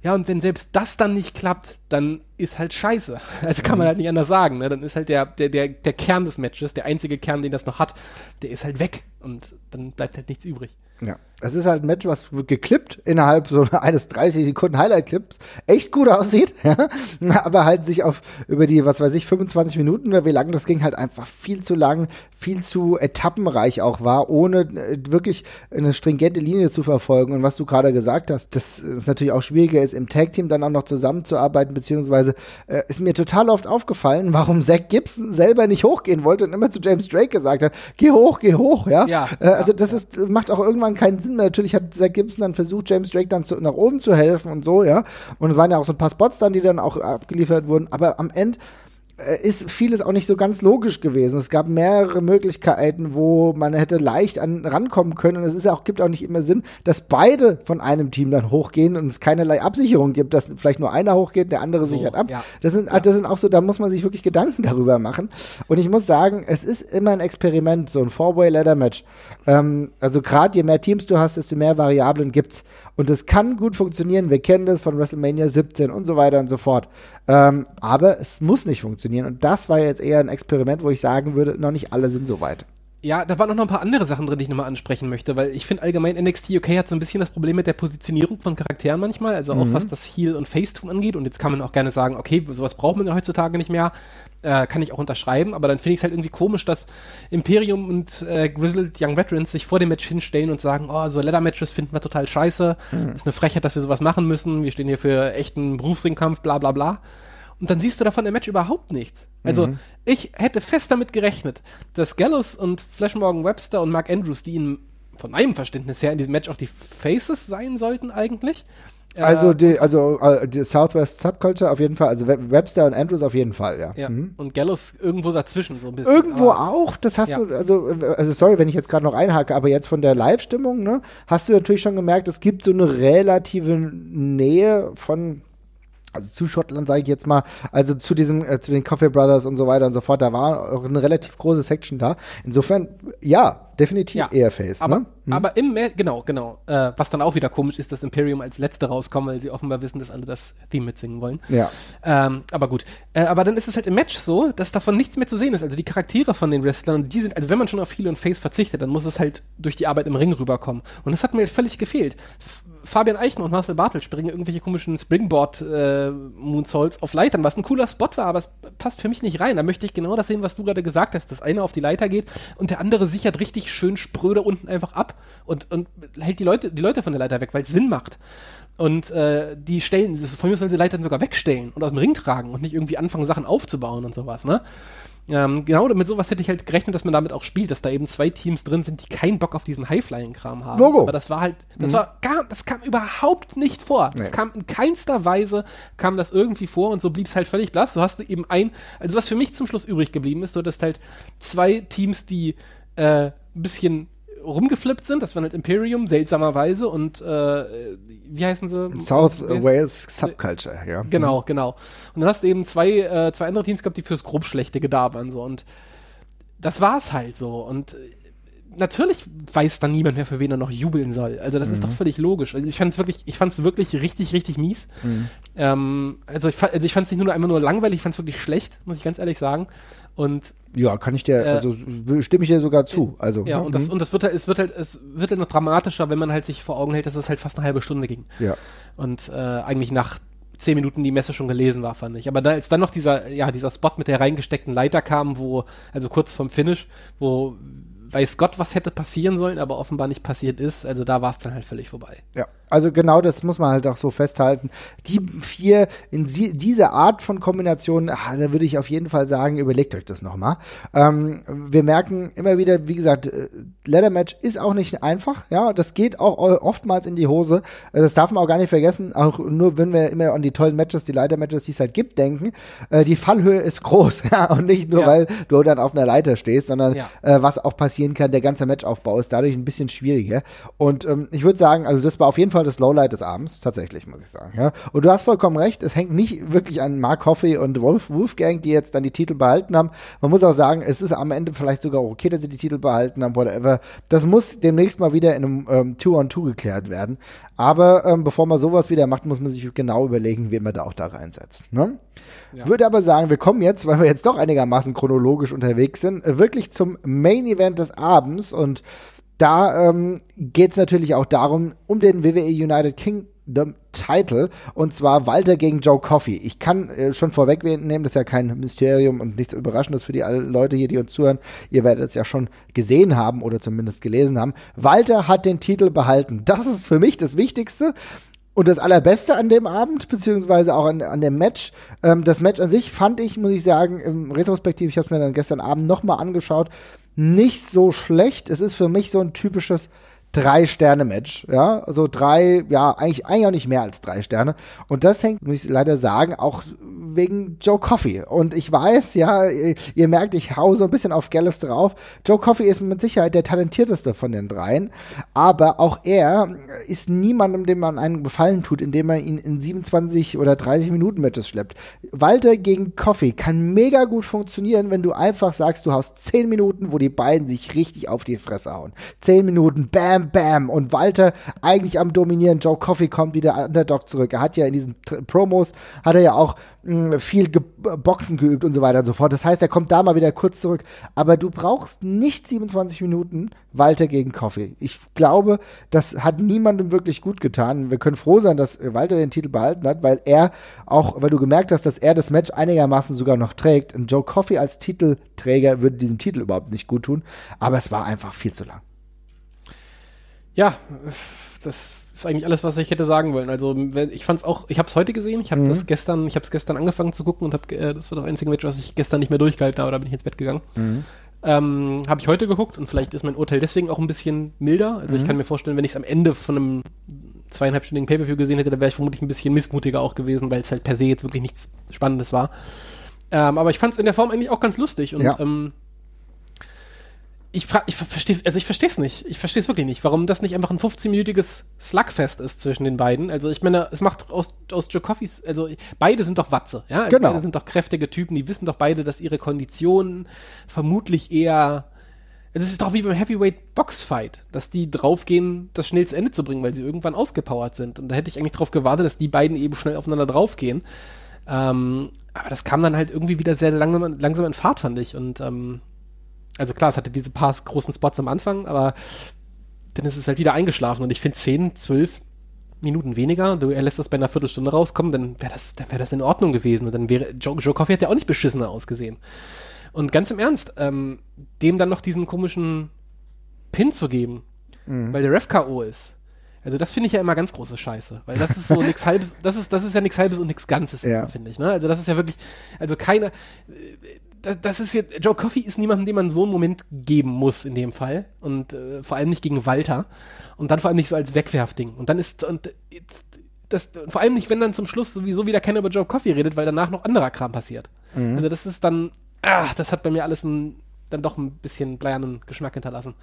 Ja, und wenn selbst das dann nicht klappt, dann ist halt scheiße. Also kann man mhm. halt nicht anders sagen. Ne? Dann ist halt der, der, der, der Kern des Matches, der einzige Kern, den das noch hat, der ist halt weg. Und dann bleibt halt nichts übrig. Ja. Es ist halt ein Match, was geklippt innerhalb so eines 30 Sekunden Highlight-Clips echt gut aussieht, ja? aber halt sich auf über die, was weiß ich, 25 Minuten oder wie lang das ging, halt einfach viel zu lang, viel zu etappenreich auch war, ohne äh, wirklich eine stringente Linie zu verfolgen. Und was du gerade gesagt hast, dass es natürlich auch schwieriger ist, im Tag-Team dann auch noch zusammenzuarbeiten, beziehungsweise äh, ist mir total oft aufgefallen, warum Zach Gibson selber nicht hochgehen wollte und immer zu James Drake gesagt hat, geh hoch, geh hoch, ja. ja äh, also das ja. ist, macht auch irgendwann keinen Sinn Sinn Natürlich hat Zach Gibson dann versucht, James Drake dann zu, nach oben zu helfen und so, ja. Und es waren ja auch so ein paar Spots dann, die dann auch abgeliefert wurden. Aber am Ende ist vieles auch nicht so ganz logisch gewesen. Es gab mehrere Möglichkeiten, wo man hätte leicht an, rankommen können. Und es ist auch, gibt auch nicht immer Sinn, dass beide von einem Team dann hochgehen und es keinerlei Absicherung gibt, dass vielleicht nur einer hochgeht, der andere so, sichert ab. Ja. Das, sind, ja. das sind auch so, da muss man sich wirklich Gedanken darüber machen. Und ich muss sagen, es ist immer ein Experiment, so ein Four-Way-Ladder-Match. Ähm, also gerade je mehr Teams du hast, desto mehr Variablen gibt's. Und es kann gut funktionieren. Wir kennen das von WrestleMania 17 und so weiter und so fort. Ähm, aber es muss nicht funktionieren. Und das war jetzt eher ein Experiment, wo ich sagen würde, noch nicht alle sind so weit. Ja, da waren auch noch ein paar andere Sachen drin, die ich nochmal ansprechen möchte, weil ich finde allgemein NXT UK hat so ein bisschen das Problem mit der Positionierung von Charakteren manchmal, also auch mhm. was das Heel- und Face-Tun angeht. Und jetzt kann man auch gerne sagen, okay, sowas braucht man ja heutzutage nicht mehr, äh, kann ich auch unterschreiben, aber dann finde ich es halt irgendwie komisch, dass Imperium und äh, Grizzled Young Veterans sich vor dem Match hinstellen und sagen, oh, so Leather-Matches finden wir total scheiße, mhm. ist eine Frechheit, dass wir sowas machen müssen, wir stehen hier für echten Berufsringkampf, bla bla bla. Und dann siehst du davon im Match überhaupt nichts. Also, mhm. ich hätte fest damit gerechnet, dass Gallows und Flash Morgan Webster und Mark Andrews, die in, von meinem Verständnis her in diesem Match auch die Faces sein sollten eigentlich. Also die, also äh, die Southwest Subculture auf jeden Fall, also Webster und Andrews auf jeden Fall, ja. ja. Mhm. Und Gallows irgendwo dazwischen so ein bisschen. Irgendwo auch, das hast ja. du, also, also sorry, wenn ich jetzt gerade noch einhake, aber jetzt von der Live-Stimmung, ne, hast du natürlich schon gemerkt, es gibt so eine relative Nähe von also zu Schottland sage ich jetzt mal, also zu diesem, äh, zu den Coffee Brothers und so weiter und so fort, da war auch eine relativ große Section da. Insofern, ja, definitiv ja, eher Face. Aber, ne? hm. aber im, Ma genau, genau. Äh, was dann auch wieder komisch ist, dass Imperium als Letzte rauskommen, weil sie offenbar wissen, dass alle das Theme mitsingen wollen. Ja. Ähm, aber gut. Äh, aber dann ist es halt im Match so, dass davon nichts mehr zu sehen ist. Also die Charaktere von den Wrestlern, die sind, also wenn man schon auf Heel und Face verzichtet, dann muss es halt durch die Arbeit im Ring rüberkommen. Und das hat mir völlig gefehlt. F Fabian Eichner und Marcel Bartel springen irgendwelche komischen Springboard äh, auf Leitern, was ein cooler Spot war, aber es passt für mich nicht rein. Da möchte ich genau das sehen, was du gerade gesagt hast. Das eine auf die Leiter geht und der andere sichert richtig schön spröde unten einfach ab und, und hält die Leute, die Leute von der Leiter weg, weil es Sinn macht. Und äh, die stellen, von mir sollen die Leitern sogar wegstellen und aus dem Ring tragen und nicht irgendwie anfangen, Sachen aufzubauen und sowas, ne? Ähm, genau, mit sowas hätte ich halt gerechnet, dass man damit auch spielt, dass da eben zwei Teams drin sind, die keinen Bock auf diesen High-Flying-Kram haben. Logo. Aber das war halt, das mhm. war gar, das kam überhaupt nicht vor. Nee. Das kam in keinster Weise, kam das irgendwie vor und so blieb es halt völlig blass. So hast du eben ein, also was für mich zum Schluss übrig geblieben ist, so dass halt zwei Teams, die äh, ein bisschen rumgeflippt sind. Das war halt Imperium, seltsamerweise. Und äh, wie heißen sie? South äh, Wales Subculture, ja. Genau, genau. Und dann hast du eben zwei, äh, zwei andere Teams gehabt, die fürs Grobschlechte da waren. So. Und das war's halt so. Und natürlich weiß dann niemand mehr, für wen er noch jubeln soll. Also das mhm. ist doch völlig logisch. Also ich fand es wirklich, ich fand es wirklich richtig, richtig mies. Mhm. Ähm, also ich, also ich fand es nicht nur einfach nur langweilig, ich fand es wirklich schlecht, muss ich ganz ehrlich sagen. Und ja, kann ich dir, äh, also stimme ich dir sogar zu. Also, ja, und das, mhm. und das wird halt, es wird halt, es wird halt noch dramatischer, wenn man halt sich vor Augen hält, dass es halt fast eine halbe Stunde ging. Ja. Und äh, eigentlich nach zehn Minuten die Messe schon gelesen war, fand ich. Aber da, als dann noch dieser, ja, dieser Spot mit der reingesteckten Leiter kam, wo, also kurz vom Finish, wo weiß Gott, was hätte passieren sollen, aber offenbar nicht passiert ist. Also da war es dann halt völlig vorbei. Ja, also genau das muss man halt auch so festhalten. Die vier in sie, diese Art von Kombination, ah, da würde ich auf jeden Fall sagen, überlegt euch das nochmal. Ähm, wir merken immer wieder, wie gesagt, äh, Leather Match ist auch nicht einfach. Ja, das geht auch oftmals in die Hose. Äh, das darf man auch gar nicht vergessen. Auch nur wenn wir immer an die tollen Matches, die Leiter Matches, die es halt gibt, denken. Äh, die Fallhöhe ist groß. Ja, und nicht nur, ja. weil du dann auf einer Leiter stehst, sondern ja. äh, was auch passieren kann, der ganze Matchaufbau ist dadurch ein bisschen schwieriger. Und ähm, ich würde sagen, also das war auf jeden Fall Fall das Lowlight des Abends, tatsächlich, muss ich sagen. Ja. Und du hast vollkommen recht, es hängt nicht wirklich an Mark Hoffey und Wolf, Wolfgang, die jetzt dann die Titel behalten haben. Man muss auch sagen, es ist am Ende vielleicht sogar okay, dass sie die Titel behalten haben, whatever. Das muss demnächst mal wieder in einem ähm, Two-on-Two geklärt werden. Aber ähm, bevor man sowas wieder macht, muss man sich genau überlegen, wie man da auch da reinsetzt. Ne? Ja. Würde aber sagen, wir kommen jetzt, weil wir jetzt doch einigermaßen chronologisch unterwegs sind, wirklich zum Main Event des Abends und da ähm, geht es natürlich auch darum, um den WWE United Kingdom Title und zwar Walter gegen Joe Coffey. Ich kann äh, schon vorwegnehmen, das ist ja kein Mysterium und nichts Überraschendes für die Leute hier, die uns zuhören. Ihr werdet es ja schon gesehen haben oder zumindest gelesen haben. Walter hat den Titel behalten. Das ist für mich das Wichtigste. Und das Allerbeste an dem Abend, beziehungsweise auch an, an dem Match, ähm, das Match an sich fand ich, muss ich sagen, im Retrospektiv, ich habe es mir dann gestern Abend nochmal angeschaut, nicht so schlecht. Es ist für mich so ein typisches Drei-Sterne-Match, ja, also drei, ja, eigentlich, eigentlich auch nicht mehr als drei Sterne. Und das hängt, muss ich leider sagen, auch wegen Joe Coffey. Und ich weiß, ja, ihr, ihr merkt, ich hau so ein bisschen auf Gallus drauf. Joe Coffey ist mit Sicherheit der talentierteste von den dreien, aber auch er ist niemandem, dem man einen Gefallen tut, indem man ihn in 27 oder 30 Minuten Matches schleppt. Walter gegen Coffey kann mega gut funktionieren, wenn du einfach sagst, du hast 10 Minuten, wo die beiden sich richtig auf die Fresse hauen. 10 Minuten, bam, bam, Und Walter eigentlich am Dominieren. Joe Coffey kommt wieder Underdog zurück. Er hat ja in diesen Promos, hat er ja auch mh, viel ge Boxen geübt und so weiter und so fort. Das heißt, er kommt da mal wieder kurz zurück. Aber du brauchst nicht 27 Minuten Walter gegen Coffey. Ich glaube, das hat niemandem wirklich gut getan. Wir können froh sein, dass Walter den Titel behalten hat, weil er auch, weil du gemerkt hast, dass er das Match einigermaßen sogar noch trägt. Und Joe Coffey als Titelträger würde diesem Titel überhaupt nicht gut tun. Aber es war einfach viel zu lang. Ja, das ist eigentlich alles, was ich hätte sagen wollen. Also ich fand es auch, ich habe es heute gesehen, ich habe mhm. das gestern, ich habe es gestern angefangen zu gucken und habe, äh, das war das einzige Match, was ich gestern nicht mehr durchgehalten habe, da bin ich ins Bett gegangen. Mhm. Ähm, habe ich heute geguckt und vielleicht ist mein Urteil deswegen auch ein bisschen milder. Also mhm. ich kann mir vorstellen, wenn ich es am Ende von einem zweieinhalbstündigen Pay-Per-View gesehen hätte, dann wäre ich vermutlich ein bisschen missmutiger auch gewesen, weil es halt per se jetzt wirklich nichts Spannendes war. Ähm, aber ich fand es in der Form eigentlich auch ganz lustig und ja. ähm, ich, ich verstehe, also ich verstehe es nicht. Ich verstehe es wirklich nicht, warum das nicht einfach ein 15-minütiges Slugfest ist zwischen den beiden. Also ich meine, es macht aus, aus Joe Coffees, also beide sind doch Watze, ja? Also genau. Beide sind doch kräftige Typen, die wissen doch beide, dass ihre Konditionen vermutlich eher es ist doch wie beim Heavyweight Boxfight, dass die draufgehen, das schnell zu Ende zu bringen, weil sie irgendwann ausgepowert sind. Und da hätte ich eigentlich drauf gewartet, dass die beiden eben schnell aufeinander draufgehen. Ähm, aber das kam dann halt irgendwie wieder sehr langsam, langsam in Fahrt, fand ich. Und ähm, also klar, es hatte diese paar großen Spots am Anfang, aber dann ist es halt wieder eingeschlafen. Und ich finde 10, 12 Minuten weniger, du, er lässt das bei einer Viertelstunde rauskommen, dann wäre das, dann das in Ordnung gewesen. Und dann wäre, Joe, Joe Coffey hat ja auch nicht beschissener ausgesehen. Und ganz im Ernst, ähm, dem dann noch diesen komischen Pin zu geben, mhm. weil der Ref K.O. ist. Also das finde ich ja immer ganz große Scheiße, weil das ist so nichts halbes, das ist, das ist ja nichts halbes und nichts Ganzes, ja. finde ich. Ne? Also das ist ja wirklich, also keine, das, ist jetzt, Joe Coffey ist niemandem, dem man so einen Moment geben muss in dem Fall und äh, vor allem nicht gegen Walter und dann vor allem nicht so als Wegwerfding und dann ist und das, vor allem nicht, wenn dann zum Schluss sowieso wieder keiner über Joe Coffey redet, weil danach noch anderer Kram passiert. Mhm. Also das ist dann, ah, das hat bei mir alles ein, dann doch ein bisschen bleiernen Geschmack hinterlassen.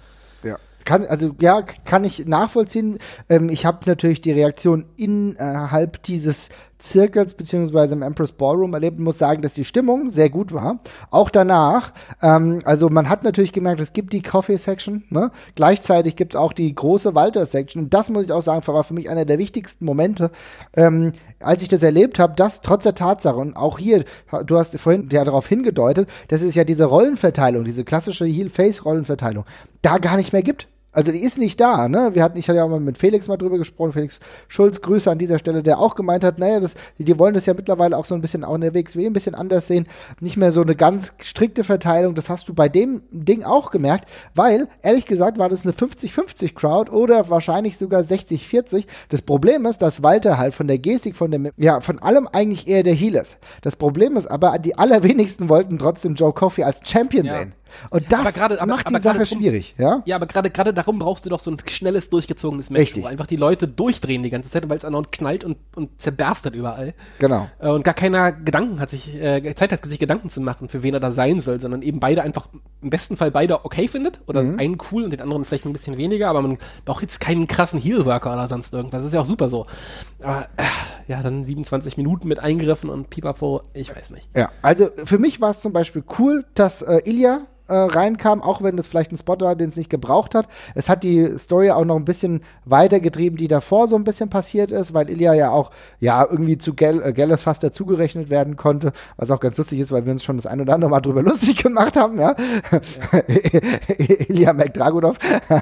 Ja. Kann, also ja, kann ich nachvollziehen. Ähm, ich habe natürlich die Reaktion innerhalb dieses Zirkels beziehungsweise im Empress Ballroom erlebt und muss sagen, dass die Stimmung sehr gut war. Auch danach. Ähm, also man hat natürlich gemerkt, es gibt die Coffee Section. Ne? Gleichzeitig gibt es auch die große Walter Section. Und das muss ich auch sagen, war für mich einer der wichtigsten Momente, ähm, als ich das erlebt habe, dass trotz der Tatsache und auch hier, du hast vorhin ja darauf hingedeutet, dass es ja diese Rollenverteilung, diese klassische Heel-Face-Rollenverteilung, da gar nicht mehr gibt. Also die ist nicht da, ne? Wir hatten, ich hatte ja auch mal mit Felix mal drüber gesprochen, Felix Schulz, Grüße an dieser Stelle, der auch gemeint hat, naja, das, die, die wollen das ja mittlerweile auch so ein bisschen auch in der WXW ein bisschen anders sehen. Nicht mehr so eine ganz strikte Verteilung. Das hast du bei dem Ding auch gemerkt, weil, ehrlich gesagt, war das eine 50-50 Crowd oder wahrscheinlich sogar 60-40. Das Problem ist, dass Walter halt von der Gestik, von dem, ja, von allem eigentlich eher der Heel ist. Das Problem ist aber, die allerwenigsten wollten trotzdem Joe Coffey als Champion ja. sehen. Und das grade, aber, macht die Sache drum, schwierig, ja? Ja, aber gerade gerade darum brauchst du doch so ein schnelles, durchgezogenes Match, Richtig. wo einfach die Leute durchdrehen die ganze Zeit, weil es andauernd knallt und, und zerberstet überall. Genau. Äh, und gar keiner Gedanken hat sich, äh, Zeit hat, sich Gedanken zu machen, für wen er da sein soll, sondern eben beide einfach, im besten Fall beide okay findet oder mhm. einen cool und den anderen vielleicht ein bisschen weniger, aber man braucht jetzt keinen krassen Heelworker oder sonst irgendwas. Das ist ja auch super so. Aber äh, ja, dann 27 Minuten mit Eingriffen und Pipapo, ich weiß nicht. Ja, also für mich war es zum Beispiel cool, dass äh, Ilya äh, reinkam, auch wenn das vielleicht ein Spot war, den es nicht gebraucht hat. Es hat die Story auch noch ein bisschen weitergetrieben, die davor so ein bisschen passiert ist, weil Ilya ja auch ja irgendwie zu Gell äh, Gelles fast dazugerechnet werden konnte, was auch ganz lustig ist, weil wir uns schon das ein oder andere Mal drüber lustig gemacht haben, ja. ja. Ilya McDragunov.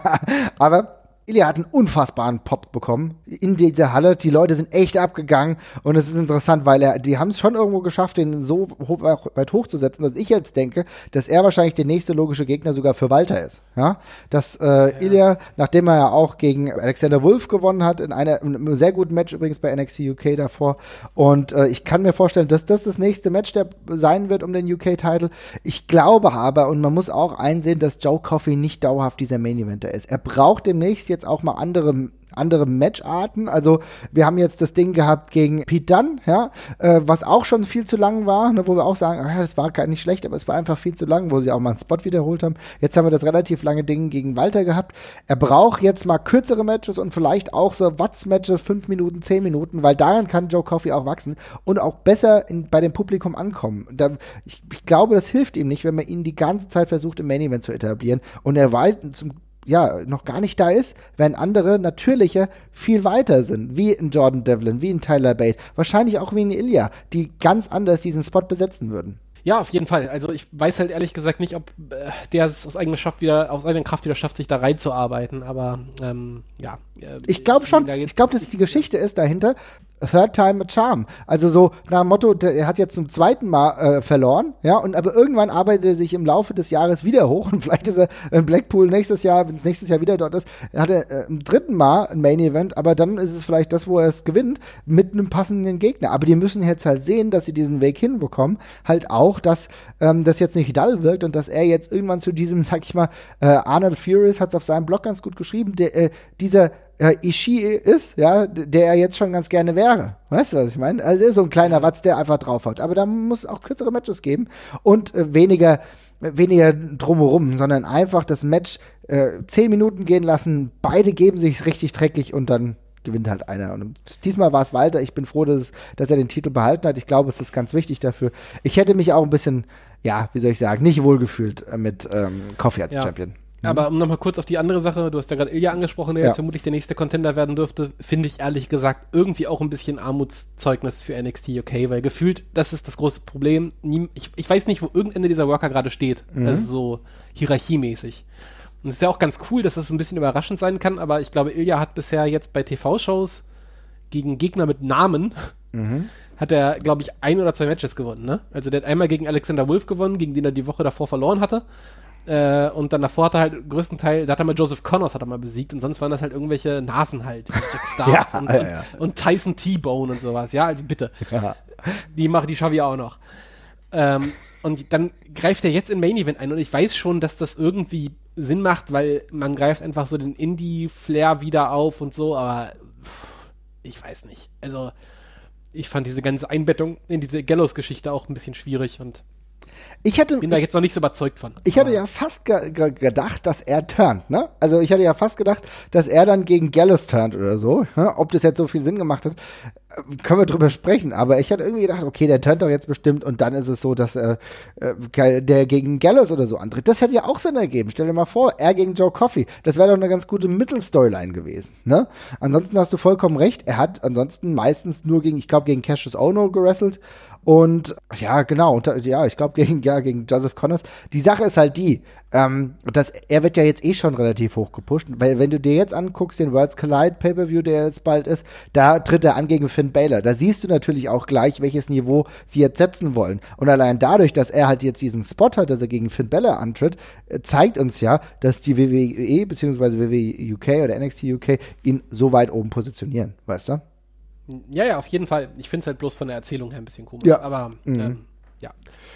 Aber Ilya hat einen unfassbaren Pop bekommen in dieser Halle. Die Leute sind echt abgegangen und es ist interessant, weil er, die haben es schon irgendwo geschafft, den so hoch, weit hochzusetzen, dass ich jetzt denke, dass er wahrscheinlich der nächste logische Gegner sogar für Walter ist. Ja, dass äh, ja. Ilya, nachdem er ja auch gegen Alexander Wolf gewonnen hat in einer in einem sehr guten Match übrigens bei NXT UK davor und äh, ich kann mir vorstellen, dass das das nächste Match der sein wird um den UK-Title. Ich glaube aber und man muss auch einsehen, dass Joe Coffey nicht dauerhaft dieser Main Eventer ist. Er braucht demnächst jetzt auch mal andere andere Matcharten. Also wir haben jetzt das Ding gehabt gegen Pete Dunn, ja, äh, was auch schon viel zu lang war, ne, wo wir auch sagen, ah, das war gar nicht schlecht, aber es war einfach viel zu lang, wo sie auch mal einen Spot wiederholt haben. Jetzt haben wir das relativ lange Ding gegen Walter gehabt. Er braucht jetzt mal kürzere Matches und vielleicht auch so Watts-Matches, fünf Minuten, zehn Minuten, weil daran kann Joe Coffey auch wachsen und auch besser in, bei dem Publikum ankommen. Da, ich, ich, glaube, das hilft ihm nicht, wenn man ihn die ganze Zeit versucht, im Main Event zu etablieren. Und er war zum ja, noch gar nicht da ist, wenn andere natürliche viel weiter sind, wie in Jordan Devlin, wie in Tyler Bate, wahrscheinlich auch wie in Ilya, die ganz anders diesen Spot besetzen würden. Ja, auf jeden Fall. Also ich weiß halt ehrlich gesagt nicht, ob äh, der es aus eigener Kraft wieder, aus eigener Kraft wieder schafft, sich da reinzuarbeiten. Aber ähm, ja. Äh, ich glaube schon. Ich glaube, dass die Geschichte ist dahinter. Third time a charm. Also so nach dem Motto, der, er hat jetzt zum zweiten Mal äh, verloren, ja, und aber irgendwann arbeitet er sich im Laufe des Jahres wieder hoch und vielleicht ist er in Blackpool nächstes Jahr, wenn es nächstes Jahr wieder dort ist, hat er äh, im dritten Mal ein Main Event, aber dann ist es vielleicht das, wo er es gewinnt, mit einem passenden Gegner. Aber die müssen jetzt halt sehen, dass sie diesen Weg hinbekommen, halt auch, dass ähm, das jetzt nicht dull wirkt und dass er jetzt irgendwann zu diesem, sag ich mal, äh, Arnold Furious hat es auf seinem Blog ganz gut geschrieben, der, äh, dieser äh, Ishii ist, ja, der er jetzt schon ganz gerne wäre. Weißt du, was ich meine? Also er ist so ein kleiner Watz, der einfach draufhaut. Aber da muss es auch kürzere Matches geben und äh, weniger weniger drumherum, sondern einfach das Match äh, zehn Minuten gehen lassen, beide geben sich richtig dreckig und dann gewinnt halt einer. Und diesmal war es Walter. Ich bin froh, dass, dass er den Titel behalten hat. Ich glaube, es ist ganz wichtig dafür. Ich hätte mich auch ein bisschen, ja, wie soll ich sagen, nicht wohlgefühlt mit ähm, Coffee als ja. Champion. Mhm. Aber um nochmal kurz auf die andere Sache, du hast ja gerade Ilya angesprochen, der ja. jetzt vermutlich der nächste Contender werden dürfte, finde ich ehrlich gesagt irgendwie auch ein bisschen Armutszeugnis für NXT UK, weil gefühlt, das ist das große Problem. Ich, ich weiß nicht, wo irgendeiner dieser Worker gerade steht. Mhm. Also so hierarchiemäßig. Und es ist ja auch ganz cool, dass das ein bisschen überraschend sein kann, aber ich glaube, Ilya hat bisher jetzt bei TV-Shows gegen Gegner mit Namen mhm. hat er, glaube ich, ein oder zwei Matches gewonnen, ne? Also der hat einmal gegen Alexander Wolf gewonnen, gegen den er die Woche davor verloren hatte. Äh, und dann davor hat er halt größtenteils, da hat er mal Joseph Connors hat er mal besiegt und sonst waren das halt irgendwelche Nasen halt, Jack Stars ja, und, ja, ja. Und, und, Tyson T-Bone und sowas. Ja, also bitte. Die mache, die ich auch noch. Ähm, und dann greift er jetzt in Main Event ein und ich weiß schon, dass das irgendwie Sinn macht, weil man greift einfach so den Indie-Flair wieder auf und so, aber pff, ich weiß nicht. Also ich fand diese ganze Einbettung in diese Gallows-Geschichte auch ein bisschen schwierig und ich hätte, bin da jetzt noch nicht so überzeugt von. Ich hatte ja fast ge ge gedacht, dass er turnt, ne? Also ich hatte ja fast gedacht, dass er dann gegen Gallus turnt oder so. Ne? Ob das jetzt so viel Sinn gemacht hat, können wir drüber sprechen. Aber ich hatte irgendwie gedacht, okay, der turnt doch jetzt bestimmt und dann ist es so, dass äh, äh der gegen Gallus oder so antritt. Das hätte ja auch Sinn ergeben. Stell dir mal vor, er gegen Joe Coffey. Das wäre doch eine ganz gute Mittelstoryline gewesen, ne? Ansonsten hast du vollkommen recht. Er hat ansonsten meistens nur gegen, ich glaube, gegen Cassius Ono gerasselt und ja, genau, und, ja, ich glaube gegen, ja, gegen Joseph Connors. Die Sache ist halt die, ähm, dass er wird ja jetzt eh schon relativ hoch gepusht, weil wenn du dir jetzt anguckst, den Worlds Collide Pay-Per-View, der jetzt bald ist, da tritt er an gegen Finn Balor. Da siehst du natürlich auch gleich, welches Niveau sie jetzt setzen wollen. Und allein dadurch, dass er halt jetzt diesen Spot hat, dass er gegen Finn Balor antritt, äh, zeigt uns ja, dass die WWE bzw. WWE UK oder NXT UK ihn so weit oben positionieren, weißt du? Ja, ja, auf jeden Fall. Ich finde es halt bloß von der Erzählung her ein bisschen komisch. Ja. Aber mhm. ähm, ja.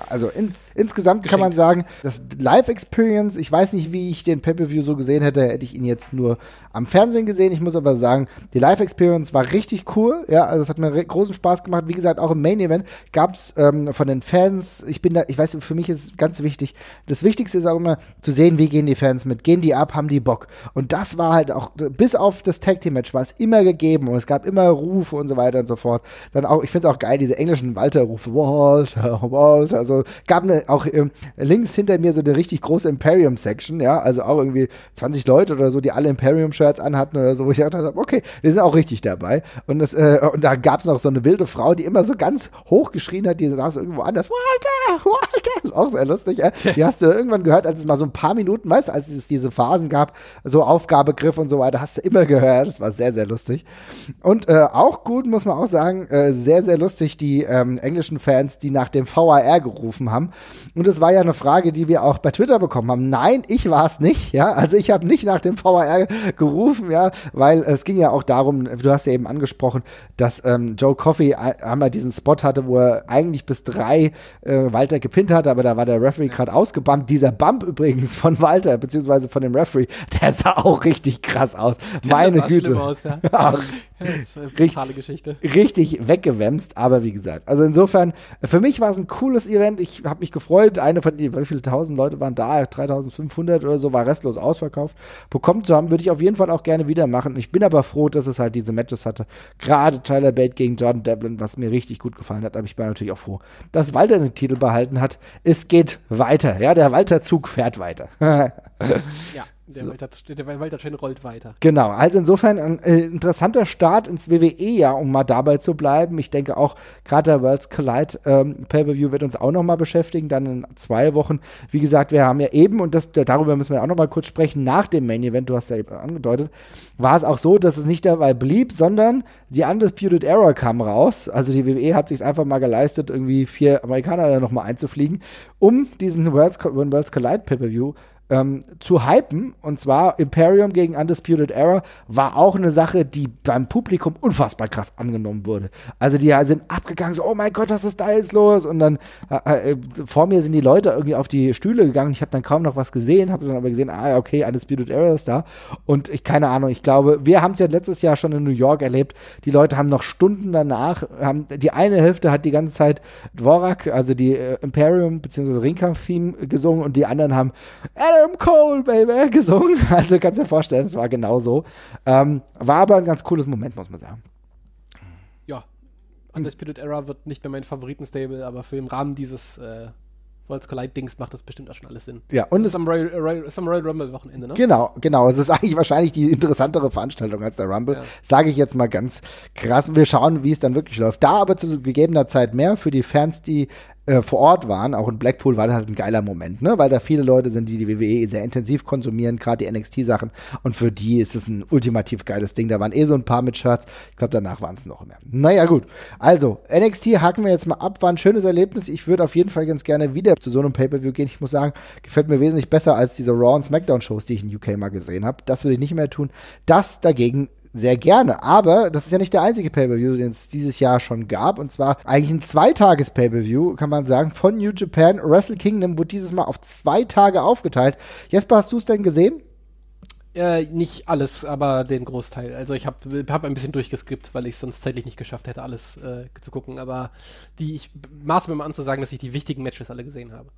Also in, insgesamt Geschenkt. kann man sagen, das Live-Experience, ich weiß nicht, wie ich den Pay-Per-View so gesehen hätte, hätte ich ihn jetzt nur am Fernsehen gesehen. Ich muss aber sagen, die Live-Experience war richtig cool. Ja, also es hat mir großen Spaß gemacht. Wie gesagt, auch im Main-Event gab es ähm, von den Fans, ich bin da, ich weiß, für mich ist ganz wichtig, das Wichtigste ist auch immer zu sehen, wie gehen die Fans mit, gehen die ab, haben die Bock. Und das war halt auch, bis auf das Tag-Team-Match war es immer gegeben und es gab immer Rufe und so weiter und so fort. Dann auch, ich finde es auch geil, diese englischen Walter-Rufe, Walter, Walter, also gab eine, auch ähm, links hinter mir so eine richtig große Imperium-Section, ja, also auch irgendwie 20 Leute oder so, die alle Imperium-Shirts anhatten oder so, wo ich gedacht habe, okay, die sind auch richtig dabei. Und, das, äh, und da gab es noch so eine wilde Frau, die immer so ganz hoch geschrien hat, die saß irgendwo anders, Walter, Walter, das ist auch sehr lustig, ja. Die hast du irgendwann gehört, als es mal so ein paar Minuten, weißt du, als es diese Phasen gab, so Aufgabegriff und so weiter, hast du immer gehört, das war sehr, sehr lustig. Und äh, auch gut, muss man auch sagen, äh, sehr, sehr lustig, die ähm, englischen Fans, die nach dem VAR gerufen haben. Und es war ja eine Frage, die wir auch bei Twitter bekommen haben. Nein, ich war es nicht, ja. Also ich habe nicht nach dem VAR gerufen, ja, weil es ging ja auch darum, du hast ja eben angesprochen, dass ähm, Joe Coffey einmal diesen Spot hatte, wo er eigentlich bis drei äh, Walter gepinnt hatte, aber da war der Referee gerade ausgebumpt. Dieser Bump übrigens von Walter, beziehungsweise von dem Referee, der sah auch richtig krass aus. Meine Güte. Aus, ja. Ach, brutale Geschichte. Richtig weggewämst, aber wie gesagt, also insofern, für mich war es ein cooles Event. Ich habe mich gefreut. Eine von die, wie viele tausend Leute waren da? 3500 oder so, war restlos ausverkauft. Bekommen zu haben, würde ich auf jeden Fall auch gerne wieder machen. Ich bin aber froh, dass es halt diese Matches hatte. Gerade Tyler Bate gegen Jordan Devlin, was mir richtig gut gefallen hat. Aber ich bin natürlich auch froh, dass Walter den Titel behalten hat. Es geht weiter. Ja, der Walter-Zug fährt weiter. ja. Der, so. Walter, der Walter Chen rollt weiter. Genau, also insofern ein äh, interessanter Start ins WWE-Jahr, um mal dabei zu bleiben. Ich denke auch, gerade der Worlds Collide ähm, Pay-Per-View wird uns auch nochmal beschäftigen, dann in zwei Wochen. Wie gesagt, wir haben ja eben, und das, darüber müssen wir auch nochmal kurz sprechen, nach dem Main-Event, du hast ja eben angedeutet, war es auch so, dass es nicht dabei blieb, sondern die Undisputed Era kam raus. Also die WWE hat sich einfach mal geleistet, irgendwie vier Amerikaner da nochmal einzufliegen, um diesen Worlds, Worlds Collide Pay-Per-View ähm, zu hypen, und zwar Imperium gegen Undisputed Era, war auch eine Sache, die beim Publikum unfassbar krass angenommen wurde. Also die sind abgegangen, so, oh mein Gott, was ist da jetzt los? Und dann äh, äh, vor mir sind die Leute irgendwie auf die Stühle gegangen. Ich habe dann kaum noch was gesehen, habe dann aber gesehen, ah, okay, Undisputed Era ist da. Und ich, keine Ahnung, ich glaube, wir haben es ja letztes Jahr schon in New York erlebt. Die Leute haben noch Stunden danach, haben, die eine Hälfte hat die ganze Zeit Dvorak, also die äh, Imperium bzw. Ringkampf-Theme gesungen und die anderen haben Adam Cole, Baby, gesungen. Also kannst du dir vorstellen, es war genau so. Ähm, war aber ein ganz cooles Moment, muss man sagen. Ja, Undisputed Era wird nicht mehr mein Favoriten-Stable, aber für im Rahmen dieses äh, Worlds Collide-Dings macht das bestimmt auch schon alles Sinn. Ja, und das ist am Royal, Royal, am Royal Rumble-Wochenende, ne? Genau, genau. Es ist eigentlich wahrscheinlich die interessantere Veranstaltung als der Rumble. Ja. Sage ich jetzt mal ganz krass. Wir schauen, wie es dann wirklich läuft. Da aber zu gegebener Zeit mehr für die Fans, die äh, vor Ort waren, auch in Blackpool, war das halt ein geiler Moment, ne? Weil da viele Leute sind, die die WWE sehr intensiv konsumieren, gerade die NXT-Sachen. Und für die ist es ein ultimativ geiles Ding. Da waren eh so ein paar mit Shirts. Ich glaube, danach waren es noch mehr. Naja, gut. Also, NXT haken wir jetzt mal ab. War ein schönes Erlebnis. Ich würde auf jeden Fall ganz gerne wieder zu so einem Pay-Per-View gehen. Ich muss sagen, gefällt mir wesentlich besser als diese Raw und SmackDown-Shows, die ich in UK mal gesehen habe. Das würde ich nicht mehr tun. Das dagegen sehr gerne. Aber das ist ja nicht der einzige Pay-Per-View, den es dieses Jahr schon gab. Und zwar eigentlich ein Zweitages-Pay-Per-View, kann man sagen, von New Japan. Wrestle Kingdom wurde dieses Mal auf zwei Tage aufgeteilt. Jesper, hast du es denn gesehen? Äh, nicht alles, aber den Großteil. Also ich habe hab ein bisschen durchgeskippt, weil ich es sonst zeitlich nicht geschafft hätte, alles äh, zu gucken. Aber die, ich maße mir mal an zu sagen, dass ich die wichtigen Matches alle gesehen habe.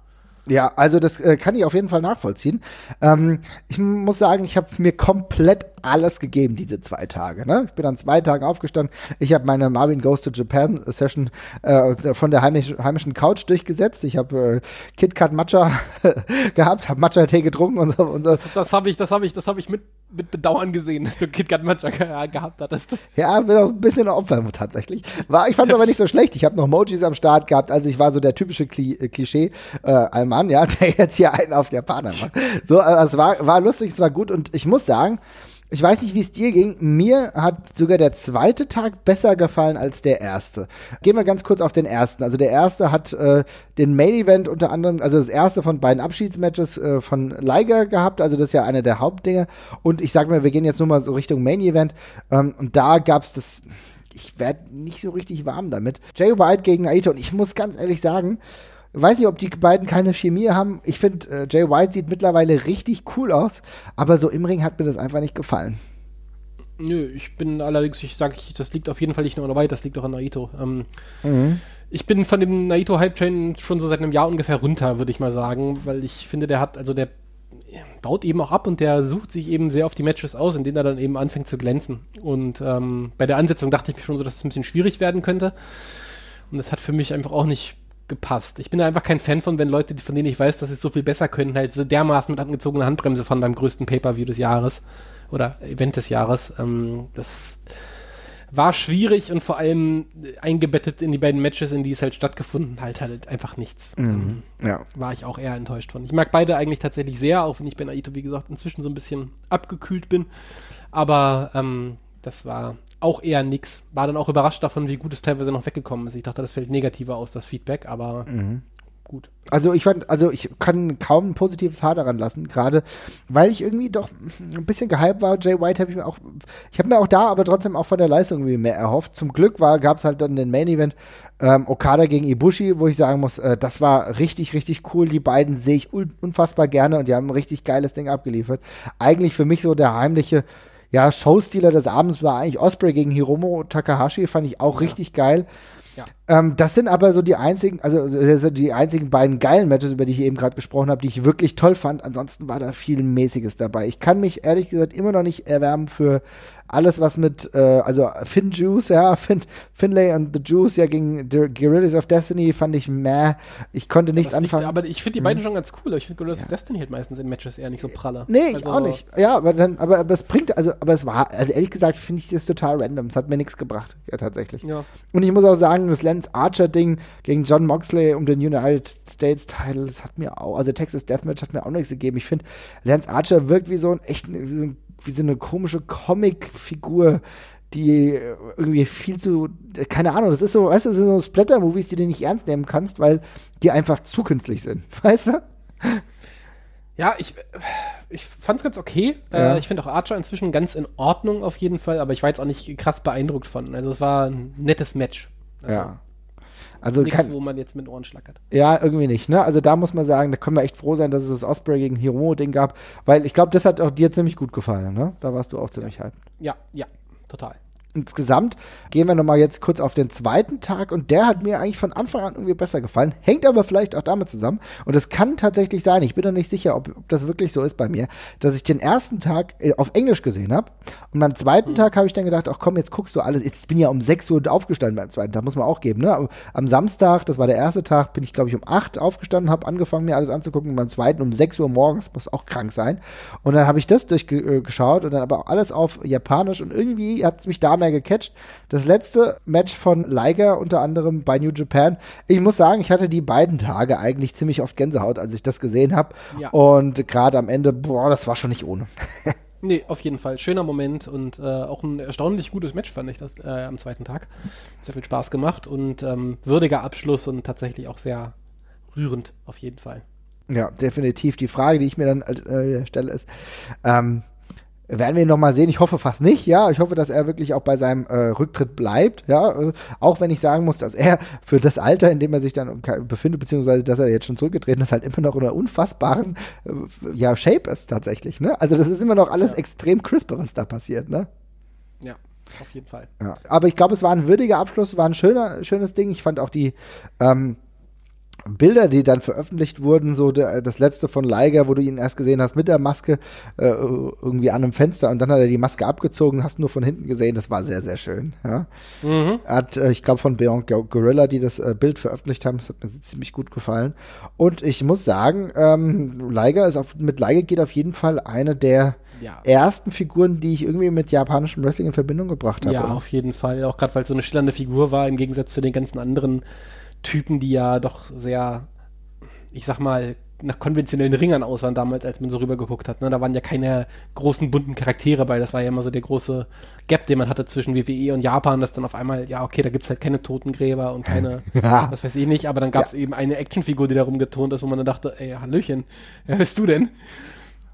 Ja, also das äh, kann ich auf jeden Fall nachvollziehen. Ähm, ich muss sagen, ich habe mir komplett alles gegeben diese zwei Tage. Ne? Ich bin an zwei Tagen aufgestanden. Ich habe meine Marvin Goes to Japan Session äh, von der heimisch, heimischen Couch durchgesetzt. Ich habe äh, KitKat Matcha gehabt, habe Matcha Tee getrunken und so. Und so. Das, das habe ich, das habe ich, das habe ich mit mit Bedauern gesehen, dass du KitKat Matcha gehabt hattest. Ja, bin auch ein bisschen Opfer tatsächlich. War, ich fand es aber nicht so schlecht. Ich habe noch Mojis am Start gehabt. Also ich war so der typische Kli äh, Klischee äh, Alman, ja, der jetzt hier einen auf Japaner macht. So, also es war, war lustig, es war gut und ich muss sagen, ich weiß nicht, wie es dir ging. Mir hat sogar der zweite Tag besser gefallen als der erste. Gehen wir ganz kurz auf den ersten. Also der erste hat äh, den Main Event unter anderem, also das erste von beiden Abschiedsmatches äh, von Liger gehabt. Also das ist ja eine der Hauptdinge. Und ich sag mal, wir gehen jetzt nur mal so Richtung Main Event. Ähm, und da gab's das ich werde nicht so richtig warm damit. Jay White gegen Aito. Und ich muss ganz ehrlich sagen, weiß nicht, ob die beiden keine Chemie haben. Ich finde, äh, Jay White sieht mittlerweile richtig cool aus, aber so im Ring hat mir das einfach nicht gefallen. Nö, ich bin allerdings, ich sage, das liegt auf jeden Fall nicht nur an White, das liegt auch an Naito. Ähm, mhm. Ich bin von dem Naito-Hype-Train schon so seit einem Jahr ungefähr runter, würde ich mal sagen, weil ich finde, der hat, also der baut eben auch ab und der sucht sich eben sehr auf die Matches aus, in denen er dann eben anfängt zu glänzen. Und ähm, bei der Ansetzung dachte ich mir schon so, dass es ein bisschen schwierig werden könnte. Und das hat für mich einfach auch nicht gepasst. Ich bin einfach kein Fan von, wenn Leute, von denen ich weiß, dass sie es so viel besser können, halt so dermaßen mit angezogener Handbremse fahren beim größten Pay-Per-View des Jahres oder Event des Jahres. Ähm, das war schwierig und vor allem eingebettet in die beiden Matches, in die es halt stattgefunden hat, halt einfach nichts. Mhm, ähm, ja. War ich auch eher enttäuscht von. Ich mag beide eigentlich tatsächlich sehr, auch wenn ich bei Naito, wie gesagt, inzwischen so ein bisschen abgekühlt bin. Aber ähm, das war auch eher nix. War dann auch überrascht davon, wie gut es teilweise noch weggekommen ist. Ich dachte, das fällt negativer aus, das Feedback, aber mhm. gut. Also ich fand, also ich kann kaum ein positives Haar daran lassen, gerade weil ich irgendwie doch ein bisschen gehypt war. Jay White habe ich mir auch, ich habe mir auch da, aber trotzdem auch von der Leistung irgendwie mehr erhofft. Zum Glück war, gab es halt dann den Main Event ähm, Okada gegen Ibushi, wo ich sagen muss, äh, das war richtig, richtig cool. Die beiden sehe ich unfassbar gerne und die haben ein richtig geiles Ding abgeliefert. Eigentlich für mich so der heimliche ja, Showstealer des Abends war eigentlich Osprey gegen Hiromo Takahashi, fand ich auch ja. richtig geil. Ja. Ähm, das sind aber so die einzigen, also die einzigen beiden geilen Matches, über die ich eben gerade gesprochen habe, die ich wirklich toll fand. Ansonsten war da viel Mäßiges dabei. Ich kann mich ehrlich gesagt immer noch nicht erwärmen für alles, was mit, äh, also Finn Juice, ja, Finn, Finlay und The Juice, ja, gegen The Guerrillas of Destiny fand ich meh. Ich konnte nichts anfangen. aber ich finde die beiden hm. schon ganz cool. Ich finde Guerrillas ja. of Destiny halt meistens in Matches eher nicht so pralle. Nee, also, ich auch nicht. Ja, aber dann, aber, aber es bringt, also, aber es war, also ehrlich gesagt, finde ich das total random. Es hat mir nichts gebracht, ja, tatsächlich. Ja. Und ich muss auch sagen, das Lance Archer-Ding gegen John Moxley um den United States Title, das hat mir auch, also Texas Deathmatch hat mir auch nichts gegeben. Ich finde, Lance Archer wirkt wie so ein echt, wie so ein wie so eine komische Comic-Figur, die irgendwie viel zu, keine Ahnung, das ist so, weißt du, das sind so Splatter-Movies, die du nicht ernst nehmen kannst, weil die einfach zu künstlich sind, weißt du? Ja, ich, ich fand es ganz okay. Äh, ja. Äh, ich finde auch Archer inzwischen ganz in Ordnung auf jeden Fall, aber ich war jetzt auch nicht krass beeindruckt von. Also es war ein nettes Match. Also, ja. Also nichts, kann, wo man jetzt mit Ohren schlackert. Ja, irgendwie nicht. Ne? Also da muss man sagen, da können wir echt froh sein, dass es das Osprey gegen Hiromo-Ding gab, weil ich glaube, das hat auch dir ziemlich gut gefallen. Ne? Da warst du auch ziemlich ja. hyped. Ja, ja, total insgesamt gehen wir nochmal jetzt kurz auf den zweiten Tag und der hat mir eigentlich von Anfang an irgendwie besser gefallen. Hängt aber vielleicht auch damit zusammen und es kann tatsächlich sein, ich bin noch nicht sicher, ob, ob, das wirklich so ist bei mir, dass ich den ersten Tag äh, auf Englisch gesehen habe und beim zweiten mhm. Tag habe ich dann gedacht, ach komm, jetzt guckst du alles. Jetzt bin ich ja um 6 Uhr aufgestanden beim zweiten Tag, muss man auch geben. Ne? Am Samstag, das war der erste Tag, bin ich glaube ich um 8 aufgestanden, habe angefangen mir alles anzugucken und beim zweiten um 6 Uhr morgens, muss auch krank sein. Und dann habe ich das durchgeschaut und dann aber alles auf Japanisch und irgendwie hat es mich da mehr gecatcht. Das letzte Match von Liger unter anderem bei New Japan. Ich muss sagen, ich hatte die beiden Tage eigentlich ziemlich oft Gänsehaut, als ich das gesehen habe. Ja. Und gerade am Ende, boah, das war schon nicht ohne. Nee, auf jeden Fall. Schöner Moment und äh, auch ein erstaunlich gutes Match fand ich das äh, am zweiten Tag. Sehr viel Spaß gemacht und ähm, würdiger Abschluss und tatsächlich auch sehr rührend auf jeden Fall. Ja, definitiv. Die Frage, die ich mir dann äh, stelle, ist, ähm, werden wir ihn nochmal sehen. Ich hoffe fast nicht, ja. Ich hoffe, dass er wirklich auch bei seinem äh, Rücktritt bleibt, ja. Äh, auch wenn ich sagen muss, dass er für das Alter, in dem er sich dann befindet, beziehungsweise dass er jetzt schon zurückgetreten ist, halt immer noch in einer unfassbaren äh, ja, Shape ist tatsächlich, ne? Also das ist immer noch alles ja. extrem crisp, was da passiert, ne? Ja. Auf jeden Fall. Ja. Aber ich glaube, es war ein würdiger Abschluss, war ein schöner, schönes Ding. Ich fand auch die, ähm, Bilder, die dann veröffentlicht wurden, so der, das letzte von Leiger, wo du ihn erst gesehen hast mit der Maske äh, irgendwie an einem Fenster und dann hat er die Maske abgezogen, hast nur von hinten gesehen, das war sehr, sehr schön. Ja. Mhm. Hat, äh, ich glaube, von Beyond Gorilla, die das äh, Bild veröffentlicht haben, das hat mir ziemlich gut gefallen. Und ich muss sagen, ähm, Leiger ist auf, mit Leiger geht auf jeden Fall eine der ja. ersten Figuren, die ich irgendwie mit japanischem Wrestling in Verbindung gebracht habe. Ja, auf jeden Fall. Auch gerade weil es so eine schillernde Figur war, im Gegensatz zu den ganzen anderen Typen, die ja doch sehr, ich sag mal, nach konventionellen Ringern aussahen damals, als man so rübergeguckt hat. Ne? Da waren ja keine großen bunten Charaktere bei. Das war ja immer so der große Gap, den man hatte zwischen WWE und Japan, dass dann auf einmal, ja, okay, da gibt es halt keine Totengräber und keine, ja. was weiß ich nicht, aber dann gab es ja. eben eine Actionfigur, die da rumgetont ist, wo man dann dachte, ey, Hallöchen, wer bist du denn?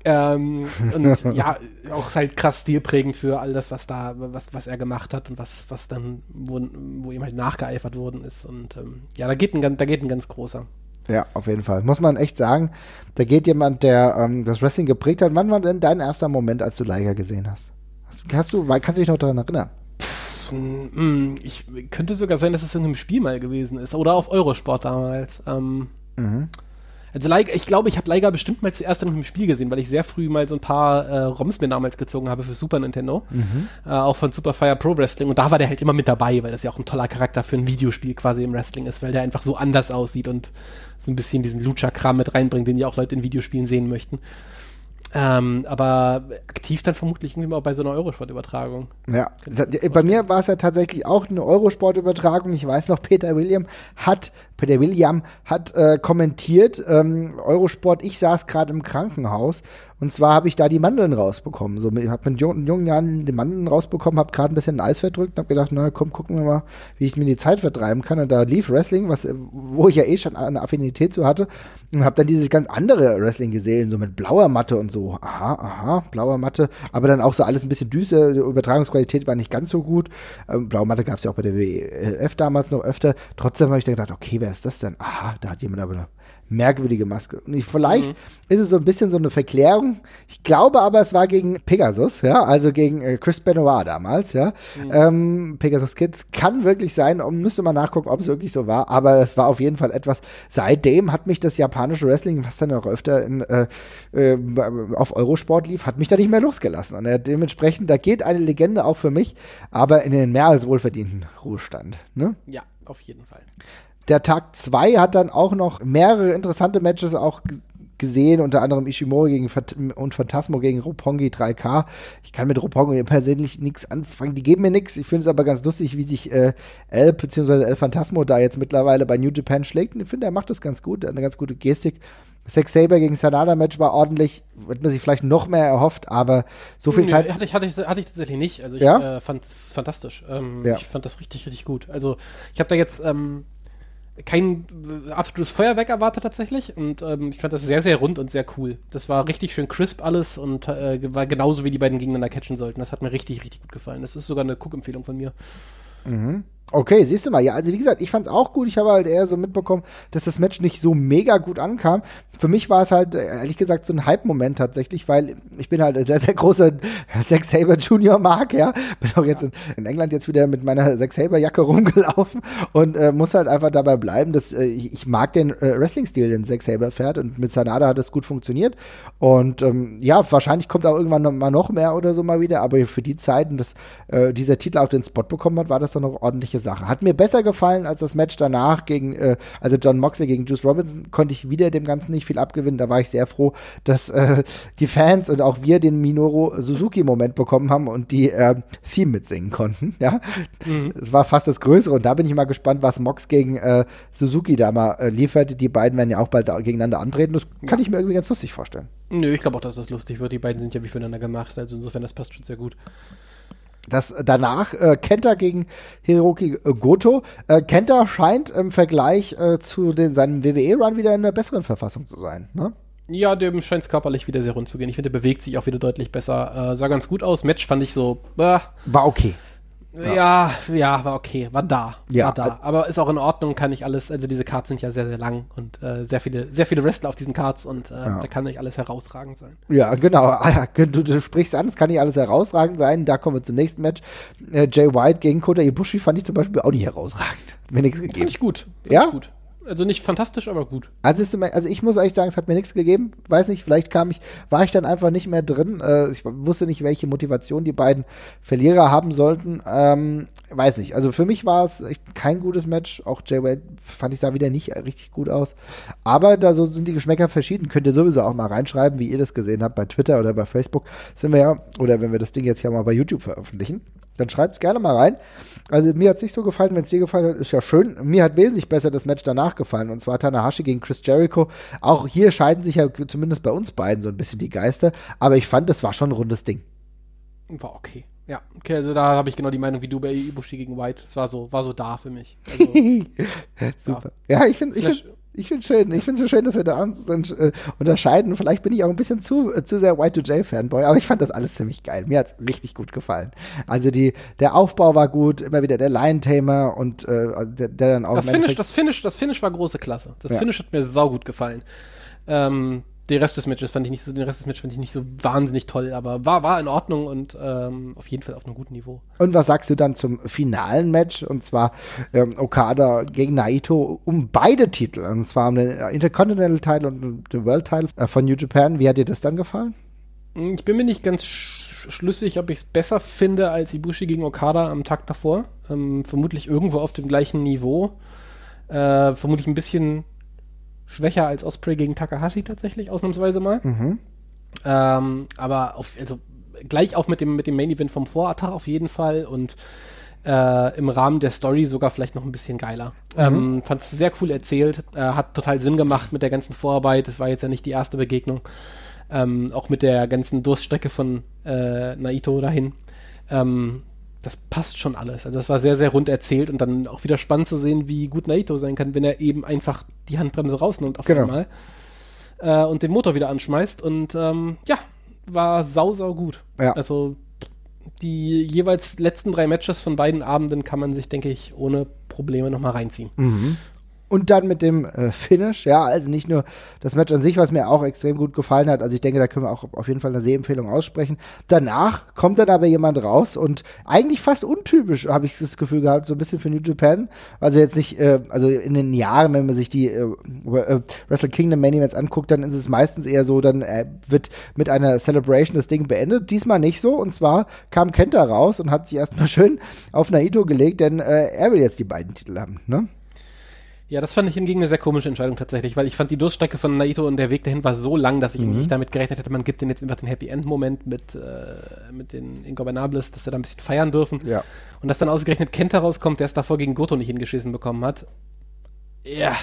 Ähm, und ja, auch halt krass stilprägend für all das, was da, was, was er gemacht hat und was, was dann, wo, wo ihm halt nachgeeifert worden ist. Und ähm, ja, da geht, ein, da geht ein ganz großer. Ja, auf jeden Fall. Muss man echt sagen, da geht jemand, der ähm, das Wrestling geprägt hat. Wann war denn dein erster Moment, als du Liger gesehen hast? Hast, du, kannst du dich noch daran erinnern? Mm, ich könnte sogar sein, dass es in einem Spiel mal gewesen ist. Oder auf Eurosport damals. Ähm, mhm. Also Leica, ich glaube, ich habe Leica bestimmt mal zuerst in einem Spiel gesehen, weil ich sehr früh mal so ein paar äh, ROMs mir damals gezogen habe für Super Nintendo. Mhm. Äh, auch von Super Fire Pro Wrestling. Und da war der halt immer mit dabei, weil das ja auch ein toller Charakter für ein Videospiel quasi im Wrestling ist, weil der einfach so anders aussieht und so ein bisschen diesen Lucha-Kram mit reinbringt, den ja auch Leute in Videospielen sehen möchten. Ähm, aber aktiv dann vermutlich irgendwie mal bei so einer Eurosport-Übertragung. Ja, bei mir war es ja tatsächlich auch eine Eurosport-Übertragung. Ich weiß noch, Peter William hat Peter William hat äh, kommentiert, ähm, Eurosport, ich saß gerade im Krankenhaus und zwar habe ich da die Mandeln rausbekommen. So, ich habe mit jungen, jungen Jahren die Mandeln rausbekommen, habe gerade ein bisschen Eis verdrückt und habe gedacht, na komm, gucken wir mal, wie ich mir die Zeit vertreiben kann. Und da lief Wrestling, was, wo ich ja eh schon eine Affinität zu hatte und habe dann dieses ganz andere Wrestling gesehen, so mit blauer Matte und so. Aha, aha, blauer Matte, aber dann auch so alles ein bisschen düster, die Übertragungsqualität war nicht ganz so gut. Ähm, blaue Matte gab es ja auch bei der WF damals noch öfter. Trotzdem habe ich dann gedacht, okay, wer ist das denn? Aha, da hat jemand aber eine merkwürdige Maske. Und ich, vielleicht mhm. ist es so ein bisschen so eine Verklärung. Ich glaube aber, es war gegen Pegasus, ja, also gegen äh, Chris Benoit damals, ja. Mhm. Ähm, Pegasus Kids kann wirklich sein, und müsste mal nachgucken, ob es wirklich so war, aber es war auf jeden Fall etwas. Seitdem hat mich das japanische Wrestling, was dann auch öfter in, äh, äh, auf Eurosport lief, hat mich da nicht mehr losgelassen. Und äh, dementsprechend, da geht eine Legende auch für mich, aber in den mehr als wohlverdienten Ruhestand. Ne? Ja, auf jeden Fall. Der Tag 2 hat dann auch noch mehrere interessante Matches auch gesehen, unter anderem Ishimori gegen Fat und Phantasmo gegen Roppongi 3K. Ich kann mit Roppongi persönlich nichts anfangen, die geben mir nichts. Ich finde es aber ganz lustig, wie sich äh, El bzw. El Phantasmo da jetzt mittlerweile bei New Japan schlägt. Und ich finde, er macht das ganz gut, eine ganz gute Gestik. Sex Saber gegen Sanada Match war ordentlich, wird man sich vielleicht noch mehr erhofft, aber so viel Nö, Zeit. Hatte ich, hatte, ich, hatte ich tatsächlich nicht. Also ich ja? äh, fand es fantastisch. Ähm, ja. Ich fand das richtig, richtig gut. Also ich habe da jetzt ähm, kein äh, absolutes Feuerwerk erwartet tatsächlich und ähm, ich fand das sehr, sehr rund und sehr cool. Das war richtig schön crisp alles und äh, war genauso, wie die beiden gegeneinander catchen sollten. Das hat mir richtig, richtig gut gefallen. Das ist sogar eine Cook-Empfehlung von mir. Mhm. Okay, siehst du mal, ja, also wie gesagt, ich fand's auch gut. Ich habe halt eher so mitbekommen, dass das Match nicht so mega gut ankam. Für mich war es halt, äh, ehrlich gesagt, so ein Hype-Moment tatsächlich, weil ich bin halt ein sehr, sehr großer Zack Saber Junior Mark, ja. Bin auch jetzt in, in, England jetzt wieder mit meiner Zack Saber Jacke rumgelaufen und äh, muss halt einfach dabei bleiben, dass äh, ich, ich, mag den äh, Wrestling-Stil, den Zack Saber fährt und mit Sanada hat es gut funktioniert. Und ähm, ja, wahrscheinlich kommt auch irgendwann noch, mal noch mehr oder so mal wieder, aber für die Zeiten, dass äh, dieser Titel auch den Spot bekommen hat, war das doch noch ordentlich ordentliche Sache. Hat mir besser gefallen als das Match danach gegen, äh, also John Moxley gegen Juice Robinson, konnte ich wieder dem Ganzen nicht viel abgewinnen. Da war ich sehr froh, dass äh, die Fans und auch wir den Minoru Suzuki-Moment bekommen haben und die äh, Theme mitsingen konnten. Ja, mhm. es war fast das Größere und da bin ich mal gespannt, was Mox gegen äh, Suzuki da mal äh, liefert. Die beiden werden ja auch bald gegeneinander antreten. Das kann ich mir irgendwie ganz lustig vorstellen. Nö, ich glaube auch, dass das lustig wird. Die beiden sind ja wie füreinander gemacht. Also insofern, das passt schon sehr gut. Das danach äh, Kenta gegen Hiroki äh, Goto. Äh, Kenta scheint im Vergleich äh, zu den, seinem WWE-Run wieder in einer besseren Verfassung zu sein. Ne? Ja, dem scheint es körperlich wieder sehr rund zu gehen. Ich finde, der bewegt sich auch wieder deutlich besser. Äh, sah ganz gut aus. Match fand ich so. War okay. Ja, ja, war okay, war da, ja, war da. Aber ist auch in Ordnung, kann ich alles, also diese Cards sind ja sehr, sehr lang und äh, sehr viele, sehr viele Wrestler auf diesen Cards und äh, ja. da kann nicht alles herausragend sein. Ja, genau. Ah, du, du, sprichst an, es kann nicht alles herausragend sein. Da kommen wir zum nächsten Match. Äh, Jay White gegen Kota Ibushi fand ich zum Beispiel auch nicht herausragend. Mir nichts gegeben. Fand ich gut. Fand ja? Ich gut. Also nicht fantastisch, aber gut. Also, also ich muss eigentlich sagen, es hat mir nichts gegeben. Weiß nicht, vielleicht kam ich, war ich dann einfach nicht mehr drin. Äh, ich wusste nicht, welche Motivation die beiden Verlierer haben sollten. Ähm, weiß nicht. Also für mich war es kein gutes Match. Auch Jay Wade fand ich sah wieder nicht richtig gut aus. Aber da so sind die Geschmäcker verschieden. Könnt ihr sowieso auch mal reinschreiben, wie ihr das gesehen habt bei Twitter oder bei Facebook. Sind wir ja, oder wenn wir das Ding jetzt ja mal bei YouTube veröffentlichen. Dann schreibt es gerne mal rein. Also mir hat es nicht so gefallen, wenn es dir gefallen hat, ist ja schön. Mir hat wesentlich besser das Match danach gefallen. Und zwar Tanahashi gegen Chris Jericho. Auch hier scheiden sich ja zumindest bei uns beiden so ein bisschen die Geister. Aber ich fand, das war schon ein rundes Ding. War okay. Ja, okay, also da habe ich genau die Meinung wie du bei Ibushi gegen White. Es war so, war so da für mich. Also, Super. Ja, ich finde, ich find, ich finde schön, ich finde es so schön, dass wir da äh, unterscheiden. Vielleicht bin ich auch ein bisschen zu, äh, zu sehr Y2J-Fanboy, aber ich fand das alles ziemlich geil. Mir hat es richtig gut gefallen. Also die, der Aufbau war gut, immer wieder der Lion-Tamer und äh, der, der, dann auch. Das Finish, das Finish, das Finish war große Klasse. Das ja. Finish hat mir saugut gefallen. Ähm, den Rest des Matches fand ich nicht so, den Rest des Matches fand ich nicht so wahnsinnig toll, aber war, war in Ordnung und ähm, auf jeden Fall auf einem guten Niveau. Und was sagst du dann zum finalen Match? Und zwar ähm, Okada gegen Naito um beide Titel. Und zwar um den Intercontinental Title und den World Title äh, von New Japan. Wie hat dir das dann gefallen? Hm, ich bin mir nicht ganz sch schlüssig, ob ich es besser finde als Ibushi gegen Okada am Tag davor. Ähm, vermutlich irgendwo auf dem gleichen Niveau. Äh, vermutlich ein bisschen schwächer als Osprey gegen Takahashi tatsächlich, ausnahmsweise mal. Mhm. Ähm, aber auf, also gleich auf mit dem, mit dem Main Event vom Vortag auf jeden Fall und äh, im Rahmen der Story sogar vielleicht noch ein bisschen geiler. Mhm. Ähm, Fand es sehr cool erzählt, äh, hat total Sinn gemacht mit der ganzen Vorarbeit. Das war jetzt ja nicht die erste Begegnung. Ähm, auch mit der ganzen Durststrecke von äh, Naito dahin. Ähm, das passt schon alles. Also das war sehr, sehr rund erzählt und dann auch wieder spannend zu sehen, wie gut Naito sein kann, wenn er eben einfach die Handbremse rausnimmt auf genau. einmal äh, und den Motor wieder anschmeißt. Und ähm, ja, war sau, sau gut. Ja. Also die jeweils letzten drei Matches von beiden Abenden kann man sich, denke ich, ohne Probleme nochmal reinziehen. Mhm. Und dann mit dem äh, Finish, ja, also nicht nur das Match an sich, was mir auch extrem gut gefallen hat. Also ich denke, da können wir auch auf jeden Fall eine Sehempfehlung aussprechen. Danach kommt dann aber jemand raus und eigentlich fast untypisch, habe ich das Gefühl gehabt, so ein bisschen für New Japan. Also jetzt nicht, äh, also in den Jahren, wenn man sich die äh, äh, Wrestle Kingdom Main Events anguckt, dann ist es meistens eher so, dann äh, wird mit einer Celebration das Ding beendet. Diesmal nicht so. Und zwar kam Kenta raus und hat sich erstmal schön auf Naito gelegt, denn äh, er will jetzt die beiden Titel haben, ne? Ja, das fand ich hingegen eine sehr komische Entscheidung tatsächlich, weil ich fand die Durststrecke von Naito und der Weg dahin war so lang, dass ich mhm. nicht damit gerechnet hätte, man gibt den jetzt einfach den Happy End Moment mit, äh, mit den Ingobernables, dass sie da ein bisschen feiern dürfen. Ja. Und dass dann ausgerechnet Kenta rauskommt, der es davor gegen Goto nicht hingeschissen bekommen hat. Ja,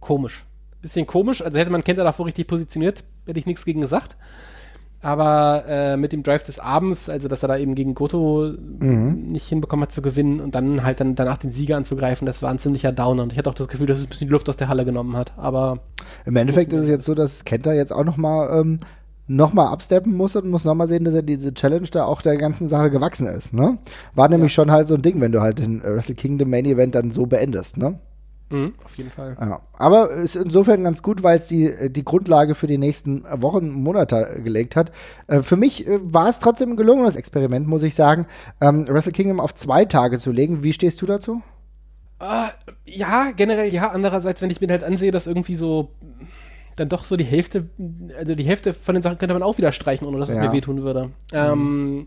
komisch. Bisschen komisch, also hätte man Kenta davor richtig positioniert, hätte ich nichts gegen gesagt. Aber äh, mit dem Drive des Abends, also dass er da eben gegen Goto mhm. nicht hinbekommen hat zu gewinnen und dann halt dann danach den Sieger anzugreifen, das war ein ziemlicher Downer. Und ich hatte auch das Gefühl, dass es ein bisschen die Luft aus der Halle genommen hat. Aber im Endeffekt ist es jetzt so, dass Kenta jetzt auch noch mal ähm, nochmal absteppen muss und muss nochmal sehen, dass er diese Challenge da auch der ganzen Sache gewachsen ist. Ne? War nämlich ja. schon halt so ein Ding, wenn du halt den Wrestle Kingdom Main Event dann so beendest. Ne? Mhm, auf jeden Fall. Ja. Aber ist insofern ganz gut, weil es die, die Grundlage für die nächsten Wochen, Monate gelegt hat. Äh, für mich äh, war es trotzdem ein gelungenes Experiment, muss ich sagen, ähm, Wrestle Kingdom auf zwei Tage zu legen. Wie stehst du dazu? Uh, ja, generell ja. Andererseits, wenn ich mir halt ansehe, dass irgendwie so dann doch so die Hälfte, also die Hälfte von den Sachen könnte man auch wieder streichen, ohne dass ja. es mir wehtun würde. Mhm. Ähm,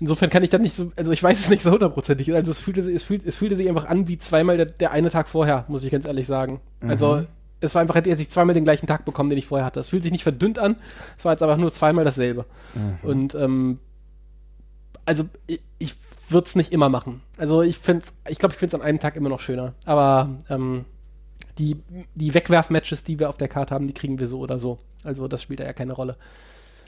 insofern kann ich dann nicht so, also ich weiß es nicht so hundertprozentig. Also es fühlte, es, fühlt, es fühlte sich einfach an wie zweimal der, der eine Tag vorher, muss ich ganz ehrlich sagen. Mhm. Also es war einfach, hätte er sich zweimal den gleichen Tag bekommen, den ich vorher hatte. Es fühlt sich nicht verdünnt an, es war jetzt aber nur zweimal dasselbe. Mhm. Und ähm, also ich, ich würde es nicht immer machen. Also ich finde, ich glaube, ich finde es an einem Tag immer noch schöner. Aber ähm, die, die Wegwerf-Matches, die wir auf der Karte haben, die kriegen wir so oder so. Also das spielt da ja keine Rolle.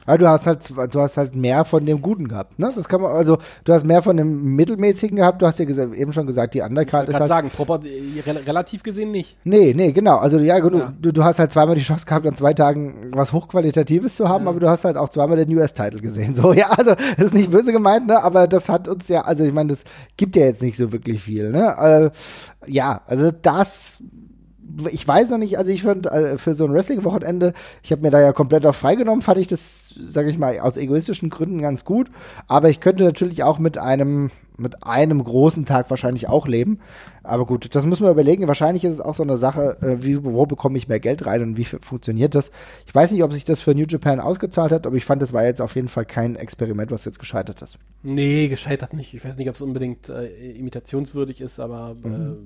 Aber du hast halt, du hast halt mehr von dem Guten gehabt, ne? Das kann man, also du hast mehr von dem Mittelmäßigen gehabt. Du hast ja eben schon gesagt, die Undercard ist halt. sagen, proper, äh, relativ gesehen nicht. Nee, nee, genau. Also ja, ja. Du, du hast halt zweimal die Chance gehabt, an zwei Tagen was Hochqualitatives zu haben, ja. aber du hast halt auch zweimal den US-Title gesehen. So, ja, also das ist nicht böse gemeint, ne? Aber das hat uns ja, also ich meine, das gibt ja jetzt nicht so wirklich viel, ne? Äh, ja, also das ich weiß noch nicht, also ich fand äh, für so ein Wrestling-Wochenende, ich habe mir da ja komplett auf freigenommen, fand ich das, sage ich mal, aus egoistischen Gründen ganz gut. Aber ich könnte natürlich auch mit einem, mit einem großen Tag wahrscheinlich auch leben. Aber gut, das müssen wir überlegen. Wahrscheinlich ist es auch so eine Sache, äh, wie, wo bekomme ich mehr Geld rein und wie funktioniert das. Ich weiß nicht, ob sich das für New Japan ausgezahlt hat, aber ich fand, das war jetzt auf jeden Fall kein Experiment, was jetzt gescheitert ist. Nee, gescheitert nicht. Ich weiß nicht, ob es unbedingt äh, imitationswürdig ist, aber äh, mhm.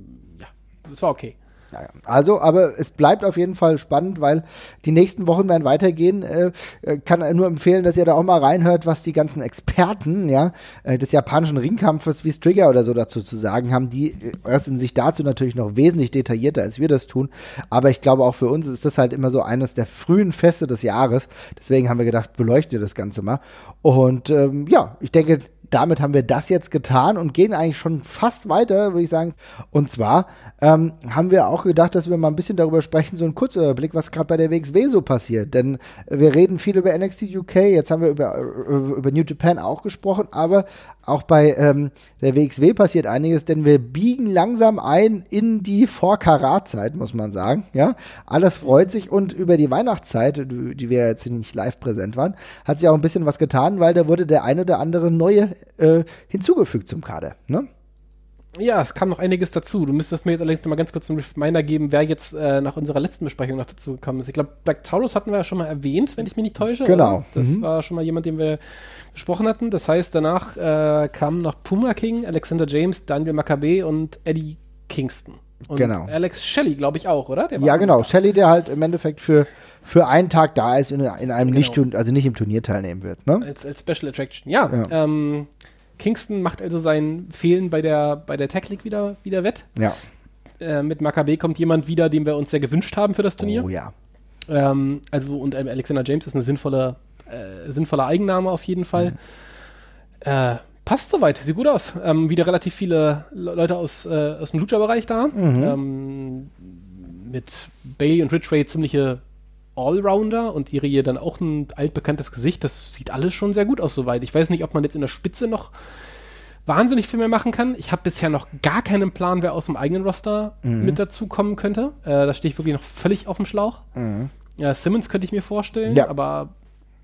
ja, es war okay. Naja, also, aber es bleibt auf jeden Fall spannend, weil die nächsten Wochen werden weitergehen. Äh, äh kann nur empfehlen, dass ihr da auch mal reinhört, was die ganzen Experten ja, äh, des japanischen Ringkampfes wie Strigger oder so dazu zu sagen haben. Die äh, äußern sich dazu natürlich noch wesentlich detaillierter, als wir das tun. Aber ich glaube, auch für uns ist das halt immer so eines der frühen Feste des Jahres. Deswegen haben wir gedacht, beleuchtet das Ganze mal. Und ähm, ja, ich denke, damit haben wir das jetzt getan und gehen eigentlich schon fast weiter, würde ich sagen. Und zwar ähm, haben wir auch gedacht, dass wir mal ein bisschen darüber sprechen, so ein Kurzüberblick, was gerade bei der WXW so passiert. Denn wir reden viel über NXT UK, jetzt haben wir über, über, über New Japan auch gesprochen, aber auch bei ähm, der WXW passiert einiges, denn wir biegen langsam ein in die Vor-Karat-Zeit, muss man sagen. Ja, alles freut sich und über die Weihnachtszeit, die wir jetzt nicht live präsent waren, hat sich auch ein bisschen was getan, weil da wurde der eine oder andere neue äh, hinzugefügt zum Kader. Ne? Ja, es kam noch einiges dazu. Du müsstest mir jetzt allerdings noch mal ganz kurz einen Reminder geben, wer jetzt äh, nach unserer letzten Besprechung noch dazu gekommen ist. Ich glaube, Black Taurus hatten wir ja schon mal erwähnt, wenn ich mich nicht täusche. Genau. Oder? Das mhm. war schon mal jemand, den wir besprochen hatten. Das heißt, danach äh, kamen noch Puma King, Alexander James, Daniel Maccabee und Eddie Kingston. Und genau. Alex Shelley, glaube ich, auch, oder? ja, genau. Shelley, der halt im Endeffekt für, für einen Tag da ist und in, in einem genau. nicht, also nicht im Turnier teilnehmen wird. Ne? Als, als Special Attraction, ja. ja. Ähm, Kingston macht also sein Fehlen bei der, bei der Tech League wieder, wieder wett. Ja. Äh, mit Maccabee kommt jemand wieder, den wir uns sehr gewünscht haben für das Turnier. Oh ja. Ähm, also, und ähm, Alexander James ist eine sinnvolle, äh, sinnvoller Eigenname auf jeden Fall. Mhm. Äh, passt soweit, sieht gut aus. Ähm, wieder relativ viele Leute aus, äh, aus dem Lucha-Bereich da. Mhm. Ähm, mit Bailey und Ridgway ziemliche Allrounder und ihre dann auch ein altbekanntes Gesicht. Das sieht alles schon sehr gut aus soweit. Ich weiß nicht, ob man jetzt in der Spitze noch wahnsinnig viel mehr machen kann. Ich habe bisher noch gar keinen Plan, wer aus dem eigenen Roster mhm. mit dazu kommen könnte. Äh, da stehe ich wirklich noch völlig auf dem Schlauch. Mhm. Ja, Simmons könnte ich mir vorstellen, ja. aber.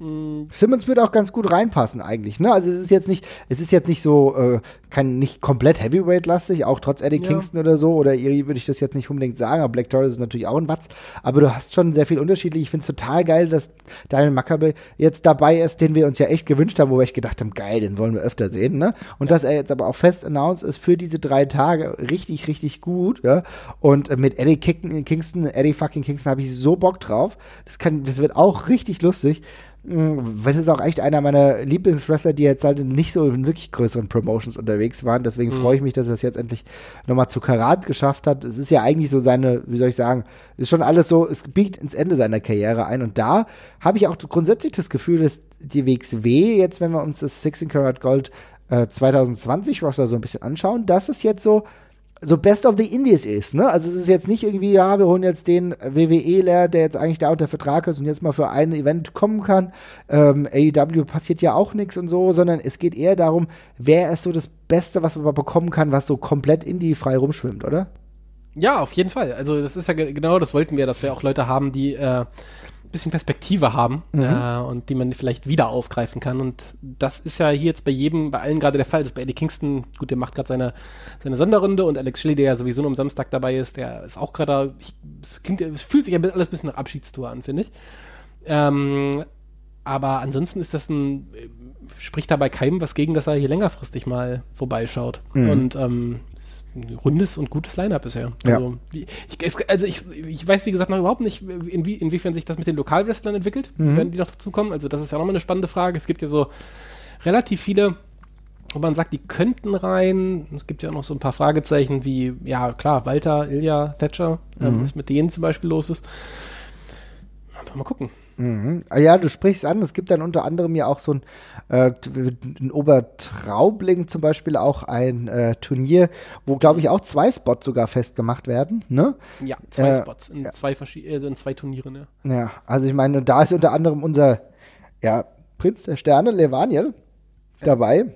Simmons wird auch ganz gut reinpassen eigentlich, ne? Also es ist jetzt nicht, es ist jetzt nicht so, äh, kein nicht komplett Heavyweight-lastig, auch trotz Eddie ja. Kingston oder so, oder Iri würde ich das jetzt nicht unbedingt sagen, aber Black Taurus ist natürlich auch ein Watz, aber du hast schon sehr viel unterschiedlich. Ich finde es total geil, dass Daniel Maccabe jetzt dabei ist, den wir uns ja echt gewünscht haben, wo wir echt gedacht haben, geil, den wollen wir öfter sehen, ne? Und ja. dass er jetzt aber auch fest announced ist für diese drei Tage, richtig, richtig gut, ja? Und mit Eddie Kingston, Eddie fucking Kingston habe ich so Bock drauf. Das kann, das wird auch richtig lustig. Weil es ist auch echt einer meiner Lieblingswrestler, die jetzt halt nicht so in wirklich größeren Promotions unterwegs waren. Deswegen mhm. freue ich mich, dass er es jetzt endlich nochmal zu Karat geschafft hat. Es ist ja eigentlich so seine, wie soll ich sagen, ist schon alles so, es biegt ins Ende seiner Karriere ein. Und da habe ich auch grundsätzlich das Gefühl, dass die WXW, jetzt wenn wir uns das 16 Karat Gold äh, 2020 Roster so ein bisschen anschauen, dass es jetzt so so Best of the Indies ist, ne? Also es ist jetzt nicht irgendwie, ja, wir holen jetzt den WWE-Ler, der jetzt eigentlich da unter Vertrag ist und jetzt mal für ein Event kommen kann. Ähm, AEW passiert ja auch nichts und so, sondern es geht eher darum, wer ist so das Beste, was man bekommen kann, was so komplett indie-frei rumschwimmt, oder? Ja, auf jeden Fall. Also das ist ja genau, das wollten wir, dass wir auch Leute haben, die äh, bisschen Perspektive haben mhm. äh, und die man vielleicht wieder aufgreifen kann. Und das ist ja hier jetzt bei jedem, bei allen gerade der Fall. Das ist bei Eddie Kingston, gut, der macht gerade seine, seine Sonderrunde und Alex Shelley, der ja sowieso nur am Samstag dabei ist, der ist auch gerade, es klingt, es fühlt sich ja alles ein bisschen nach Abschiedstour an, finde ich. Ähm, aber ansonsten ist das ein, spricht dabei keinem was gegen, dass er hier längerfristig mal vorbeischaut. Mhm. Und ähm, ein rundes und gutes Line-Up bisher. Ja. Also, ich, also ich, ich weiß, wie gesagt, noch überhaupt nicht, inwie, inwiefern sich das mit den Lokalwrestlern entwickelt, mhm. wenn die noch dazukommen. Also das ist ja nochmal eine spannende Frage. Es gibt ja so relativ viele, wo man sagt, die könnten rein. Es gibt ja noch so ein paar Fragezeichen wie, ja klar, Walter, Ilja, Thatcher, ähm, mhm. was mit denen zum Beispiel los ist. Mal gucken. Mhm. Ah ja, du sprichst an, es gibt dann unter anderem ja auch so ein, äh, in Obertraubling zum Beispiel auch ein äh, Turnier, wo glaube ich auch zwei Spots sogar festgemacht werden, ne? Ja, zwei äh, Spots in, ja. zwei äh, in zwei Turnieren, ja. Ja, also ich meine, da ist unter anderem unser ja, Prinz der Sterne, Levaniel, ja. dabei.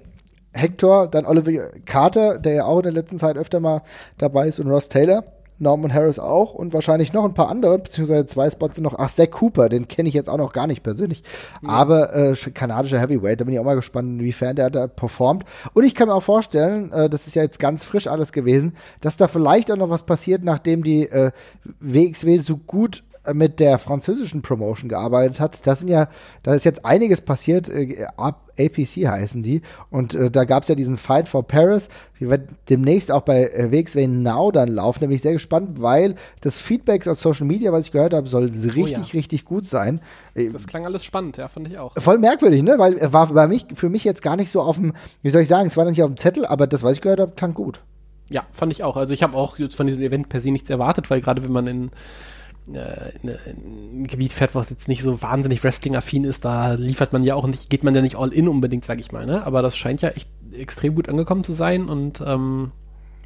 Hector, dann Oliver Carter, der ja auch in der letzten Zeit öfter mal dabei ist und Ross Taylor. Norman Harris auch und wahrscheinlich noch ein paar andere, beziehungsweise zwei Spots sind noch. Ach, Zack Cooper, den kenne ich jetzt auch noch gar nicht persönlich. Ja. Aber äh, kanadischer Heavyweight, da bin ich auch mal gespannt, inwiefern der da performt. Und ich kann mir auch vorstellen, äh, das ist ja jetzt ganz frisch alles gewesen, dass da vielleicht auch noch was passiert, nachdem die äh, WXW so gut mit der französischen Promotion gearbeitet hat. Das sind ja, da ist jetzt einiges passiert. Äh, APC heißen die. Und äh, da gab es ja diesen Fight for Paris. Die wird demnächst auch bei äh, WXW Now dann laufen. Da bin ich sehr gespannt, weil das Feedback aus Social Media, was ich gehört habe, soll richtig, oh ja. richtig gut sein. Äh, das klang alles spannend, ja, fand ich auch. Voll merkwürdig, ne? Weil es war bei mich, für mich jetzt gar nicht so auf dem, wie soll ich sagen, es war noch nicht auf dem Zettel, aber das, was ich gehört habe, klang gut. Ja, fand ich auch. Also ich habe auch jetzt von diesem Event per se nichts erwartet, weil gerade wenn man in äh, ein Gebiet fährt, was jetzt nicht so wahnsinnig Wrestling-affin ist, da liefert man ja auch nicht, geht man ja nicht all in unbedingt, sag ich mal, ne? Aber das scheint ja echt extrem gut angekommen zu sein und ähm,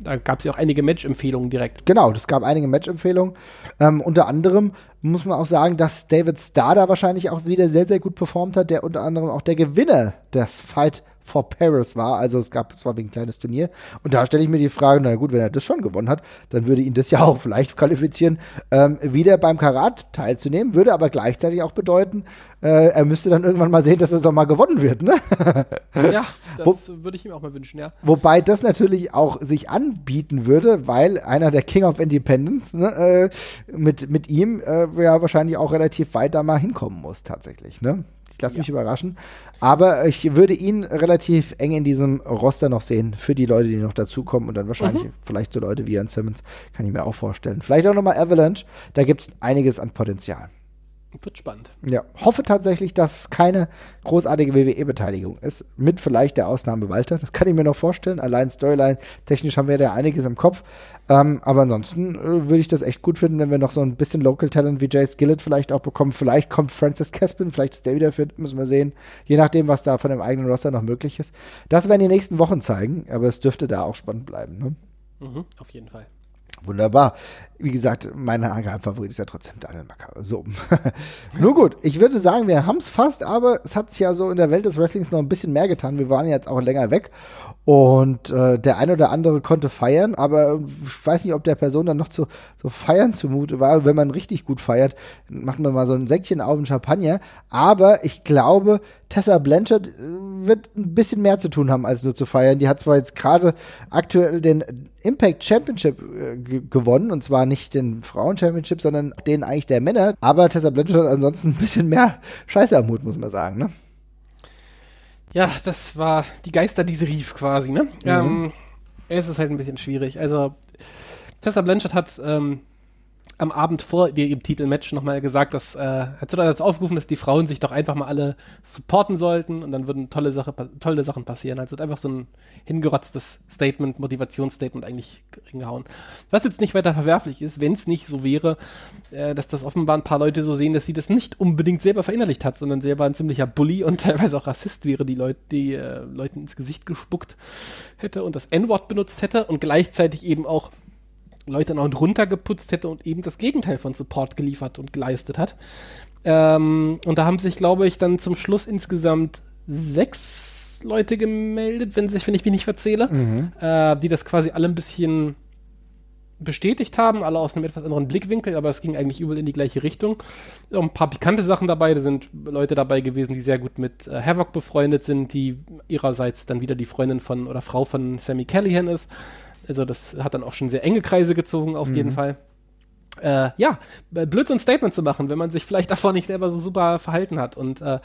da gab es ja auch einige Match-Empfehlungen direkt. Genau, es gab einige Match-Empfehlungen. Ähm, unter anderem muss man auch sagen, dass David Starr da wahrscheinlich auch wieder sehr, sehr gut performt hat, der unter anderem auch der Gewinner des Fight for Paris war. Also es gab, es war wegen ein kleines Turnier. Und da stelle ich mir die Frage, na gut, wenn er das schon gewonnen hat, dann würde ihn das ja auch vielleicht qualifizieren, ähm, wieder beim Karat teilzunehmen. Würde aber gleichzeitig auch bedeuten, äh, er müsste dann irgendwann mal sehen, dass es doch mal gewonnen wird, ne? ja, das würde ich ihm auch mal wünschen, ja. Wobei das natürlich auch sich anbieten würde, weil einer der King of Independence ne, äh, mit, mit ihm äh, ja wahrscheinlich auch relativ weit da mal hinkommen muss, tatsächlich, ne? Ich lasse ja. mich überraschen. Aber ich würde ihn relativ eng in diesem Roster noch sehen, für die Leute, die noch dazukommen und dann wahrscheinlich mhm. vielleicht so Leute wie Ian Simmons, kann ich mir auch vorstellen. Vielleicht auch nochmal Avalanche, da gibt es einiges an Potenzial. Wird spannend. Ja, hoffe tatsächlich, dass es keine großartige WWE-Beteiligung ist. Mit vielleicht der Ausnahme Walter. Das kann ich mir noch vorstellen. Allein Storyline, technisch haben wir da einiges im Kopf. Ähm, aber ansonsten äh, würde ich das echt gut finden, wenn wir noch so ein bisschen Local Talent wie Jay Skillett vielleicht auch bekommen. Vielleicht kommt Francis Caspin, vielleicht ist der wieder fit, müssen wir sehen. Je nachdem, was da von dem eigenen Roster noch möglich ist. Das werden die nächsten Wochen zeigen, aber es dürfte da auch spannend bleiben. Ne? Mhm, auf jeden Fall. Wunderbar. Wie gesagt, mein Geheimfavorit ist ja trotzdem Daniel Macker. So. Nur gut, ich würde sagen, wir haben es fast, aber es hat sich ja so in der Welt des Wrestlings noch ein bisschen mehr getan. Wir waren jetzt auch länger weg und äh, der eine oder andere konnte feiern, aber ich weiß nicht, ob der Person dann noch zu so feiern zumute war. Wenn man richtig gut feiert, macht man mal so ein Säckchen auf den Champagner. Aber ich glaube, Tessa Blanchard äh, wird ein bisschen mehr zu tun haben, als nur zu feiern. Die hat zwar jetzt gerade aktuell den Impact Championship äh, gewonnen, und zwar nicht den Frauen Championship, sondern den eigentlich der Männer. Aber Tessa Blanchard hat ansonsten ein bisschen mehr Scheiße am Mut, muss man sagen, ne? Ja, das war die Geister, die sie rief quasi, ne? Mhm. Ähm, es ist halt ein bisschen schwierig. Also, Tessa Blanchard hat ähm, am Abend vor dem Titelmatch nochmal gesagt, dass äh, hat sogar dazu aufgerufen, dass die Frauen sich doch einfach mal alle supporten sollten und dann würden tolle, Sache, tolle Sachen passieren. Also einfach so ein hingerotztes Statement, Motivationsstatement eigentlich hingehauen. Was jetzt nicht weiter verwerflich ist, wenn es nicht so wäre, äh, dass das offenbar ein paar Leute so sehen, dass sie das nicht unbedingt selber verinnerlicht hat, sondern selber ein ziemlicher Bully und teilweise auch Rassist wäre, die Leute, die äh, Leuten ins Gesicht gespuckt hätte und das N-Wort benutzt hätte und gleichzeitig eben auch Leute noch runtergeputzt hätte und eben das Gegenteil von Support geliefert und geleistet hat. Ähm, und da haben sich, glaube ich, dann zum Schluss insgesamt sechs Leute gemeldet, wenn, sich, wenn ich mich nicht verzähle, mhm. äh, die das quasi alle ein bisschen bestätigt haben, alle aus einem etwas anderen Blickwinkel, aber es ging eigentlich überall in die gleiche Richtung. Auch ein paar pikante Sachen dabei, da sind Leute dabei gewesen, die sehr gut mit äh, Havoc befreundet sind, die ihrerseits dann wieder die Freundin von oder Frau von Sammy Callahan ist. Also das hat dann auch schon sehr enge Kreise gezogen, auf mhm. jeden Fall. Äh, ja, blöd so ein Statement zu machen, wenn man sich vielleicht davor nicht selber so super verhalten hat. Und äh,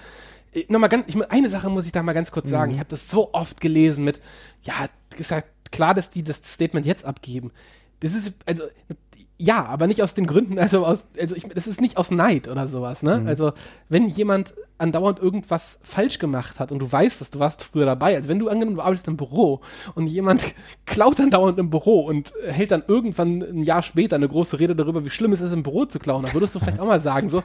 nochmal ganz, ich, eine Sache muss ich da mal ganz kurz mhm. sagen. Ich habe das so oft gelesen mit, ja, gesagt, klar, dass die das Statement jetzt abgeben. Das ist, also, ja, aber nicht aus den Gründen, also aus, also ich, das ist nicht aus Neid oder sowas, ne? Mhm. Also, wenn jemand andauernd irgendwas falsch gemacht hat und du weißt dass du warst früher dabei, als wenn du angenommen, du arbeitest im Büro und jemand klaut andauernd im Büro und hält dann irgendwann ein Jahr später eine große Rede darüber, wie schlimm es ist, im Büro zu klauen, dann würdest du vielleicht auch mal sagen, so,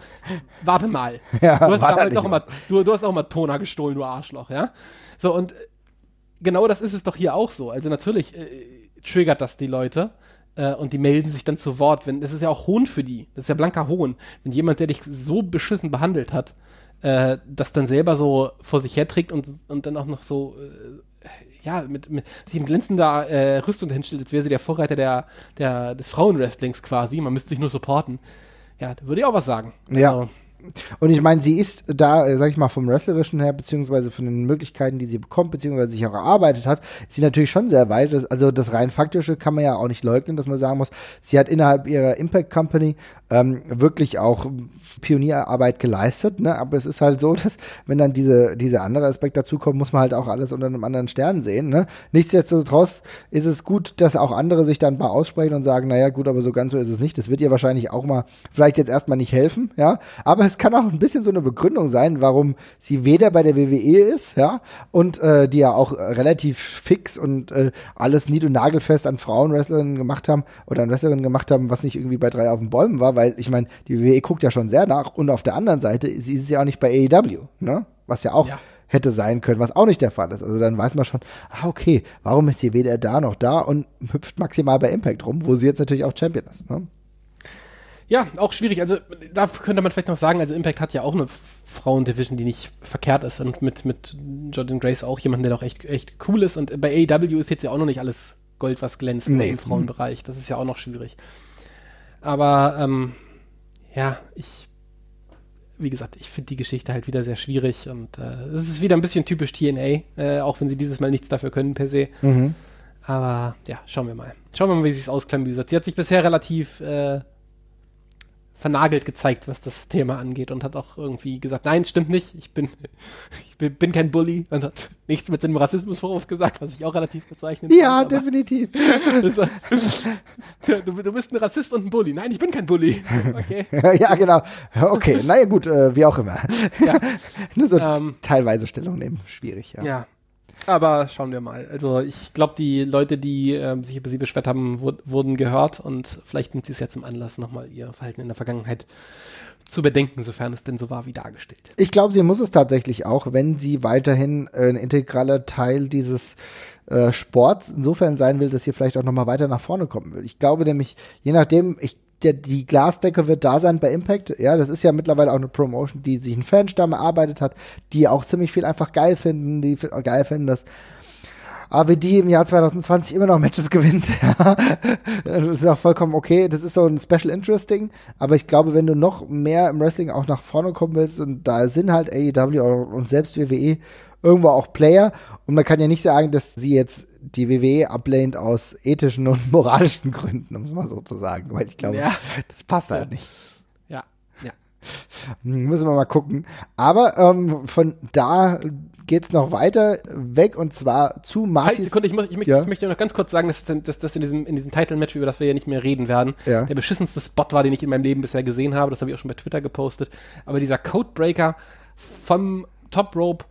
warte mal. Ja, du, hast damals auch immer, du, du hast auch mal Toner gestohlen, du Arschloch, ja? So, und genau das ist es doch hier auch so. Also natürlich äh, triggert das die Leute äh, und die melden sich dann zu Wort. Wenn, das ist ja auch Hohn für die. Das ist ja blanker Hohn. Wenn jemand, der dich so beschissen behandelt hat, äh, das dann selber so vor sich herträgt und, und dann auch noch so, äh, ja, mit, mit sich in glänzender äh, Rüstung hinstellt, als wäre sie der Vorreiter der, der, des Frauenwrestlings quasi. Man müsste sich nur supporten. Ja, da würde ich auch was sagen. Ja. Also, und ich meine, sie ist da, äh, sag ich mal, vom Wrestlerischen her, beziehungsweise von den Möglichkeiten, die sie bekommt, beziehungsweise sich auch erarbeitet hat, ist sie natürlich schon sehr weit. Das, also das rein faktische kann man ja auch nicht leugnen, dass man sagen muss, sie hat innerhalb ihrer Impact Company ähm, wirklich auch Pionierarbeit geleistet, ne? Aber es ist halt so, dass wenn dann diese, diese andere Aspekt dazukommt, muss man halt auch alles unter einem anderen Stern sehen, ne? Nichtsdestotrotz ist es gut, dass auch andere sich dann mal aussprechen und sagen, naja, gut, aber so ganz so ist es nicht. Das wird ihr wahrscheinlich auch mal, vielleicht jetzt erstmal nicht helfen, ja? Aber es kann auch ein bisschen so eine Begründung sein, warum sie weder bei der WWE ist, ja, und äh, die ja auch relativ fix und äh, alles nied- und nagelfest an Frauenwrestlerinnen gemacht haben oder an Wrestlerinnen gemacht haben, was nicht irgendwie bei drei auf den Bäumen war, weil ich meine, die WWE guckt ja schon sehr nach und auf der anderen Seite sie ist ja auch nicht bei AEW, ne? Was ja auch ja. hätte sein können, was auch nicht der Fall ist. Also dann weiß man schon, ah, okay, warum ist sie weder da noch da und hüpft maximal bei Impact rum, wo sie jetzt natürlich auch Champion ist, ne? Ja, auch schwierig. Also da könnte man vielleicht noch sagen, also Impact hat ja auch eine Frauendivision, die nicht verkehrt ist und mit, mit Jordan Grace auch jemanden, der doch echt, echt cool ist. Und bei AEW ist jetzt ja auch noch nicht alles Gold, was glänzt nee. im Frauenbereich. Das ist ja auch noch schwierig. Aber ähm, ja, ich, wie gesagt, ich finde die Geschichte halt wieder sehr schwierig und äh, es ist wieder ein bisschen typisch TNA, äh, auch wenn sie dieses Mal nichts dafür können per se. Mhm. Aber ja, schauen wir mal. Schauen wir mal, wie sie es ausklamüsert. Sie hat sich bisher relativ äh, vernagelt gezeigt, was das Thema angeht und hat auch irgendwie gesagt, nein, stimmt nicht, ich bin, ich bin, kein Bully und hat nichts mit seinem Rassismusvorwurf gesagt, was ich auch relativ bezeichnet Ja, fand, definitiv. Du, du, bist ein Rassist und ein Bully. Nein, ich bin kein Bully. Okay. ja, genau. Okay, naja gut, äh, wie auch immer. Ja. Nur so ähm, teilweise Stellung nehmen, schwierig, ja. Ja, aber schauen wir mal. Also ich glaube, die Leute, die ähm, sich über sie beschwert haben, wur wurden gehört und vielleicht nimmt sie es ja zum Anlass, nochmal ihr Verhalten in der Vergangenheit zu bedenken, sofern es denn so war wie dargestellt. Ich glaube, sie muss es tatsächlich auch, wenn sie weiterhin ein integraler Teil dieses äh, Sports insofern sein will, dass sie vielleicht auch nochmal weiter nach vorne kommen will. Ich glaube nämlich, je nachdem, ich der, die Glasdecke wird da sein bei Impact. Ja, das ist ja mittlerweile auch eine Promotion, die sich einen Fanstamm erarbeitet hat, die auch ziemlich viel einfach geil finden, die geil finden, dass AWD im Jahr 2020 immer noch Matches gewinnt. Ja. Das ist auch vollkommen okay. Das ist so ein Special Interesting. Aber ich glaube, wenn du noch mehr im Wrestling auch nach vorne kommen willst, und da sind halt AEW und selbst WWE irgendwo auch Player. Und man kann ja nicht sagen, dass sie jetzt die WWE ablehnt aus ethischen und moralischen Gründen, um es mal so zu sagen, weil ich glaube, ja. das passt halt nicht. Ja, ja. Müssen wir mal gucken. Aber ähm, von da geht's noch weiter weg und zwar zu Martin. Halt, Sekunde, ich, muss, ich, möchte, ja. ich möchte noch ganz kurz sagen, dass, dass, dass in diesem, in diesem Title-Match, über das wir ja nicht mehr reden werden, ja. der beschissenste Spot war, den ich in meinem Leben bisher gesehen habe. Das habe ich auch schon bei Twitter gepostet. Aber dieser Codebreaker vom Top Rope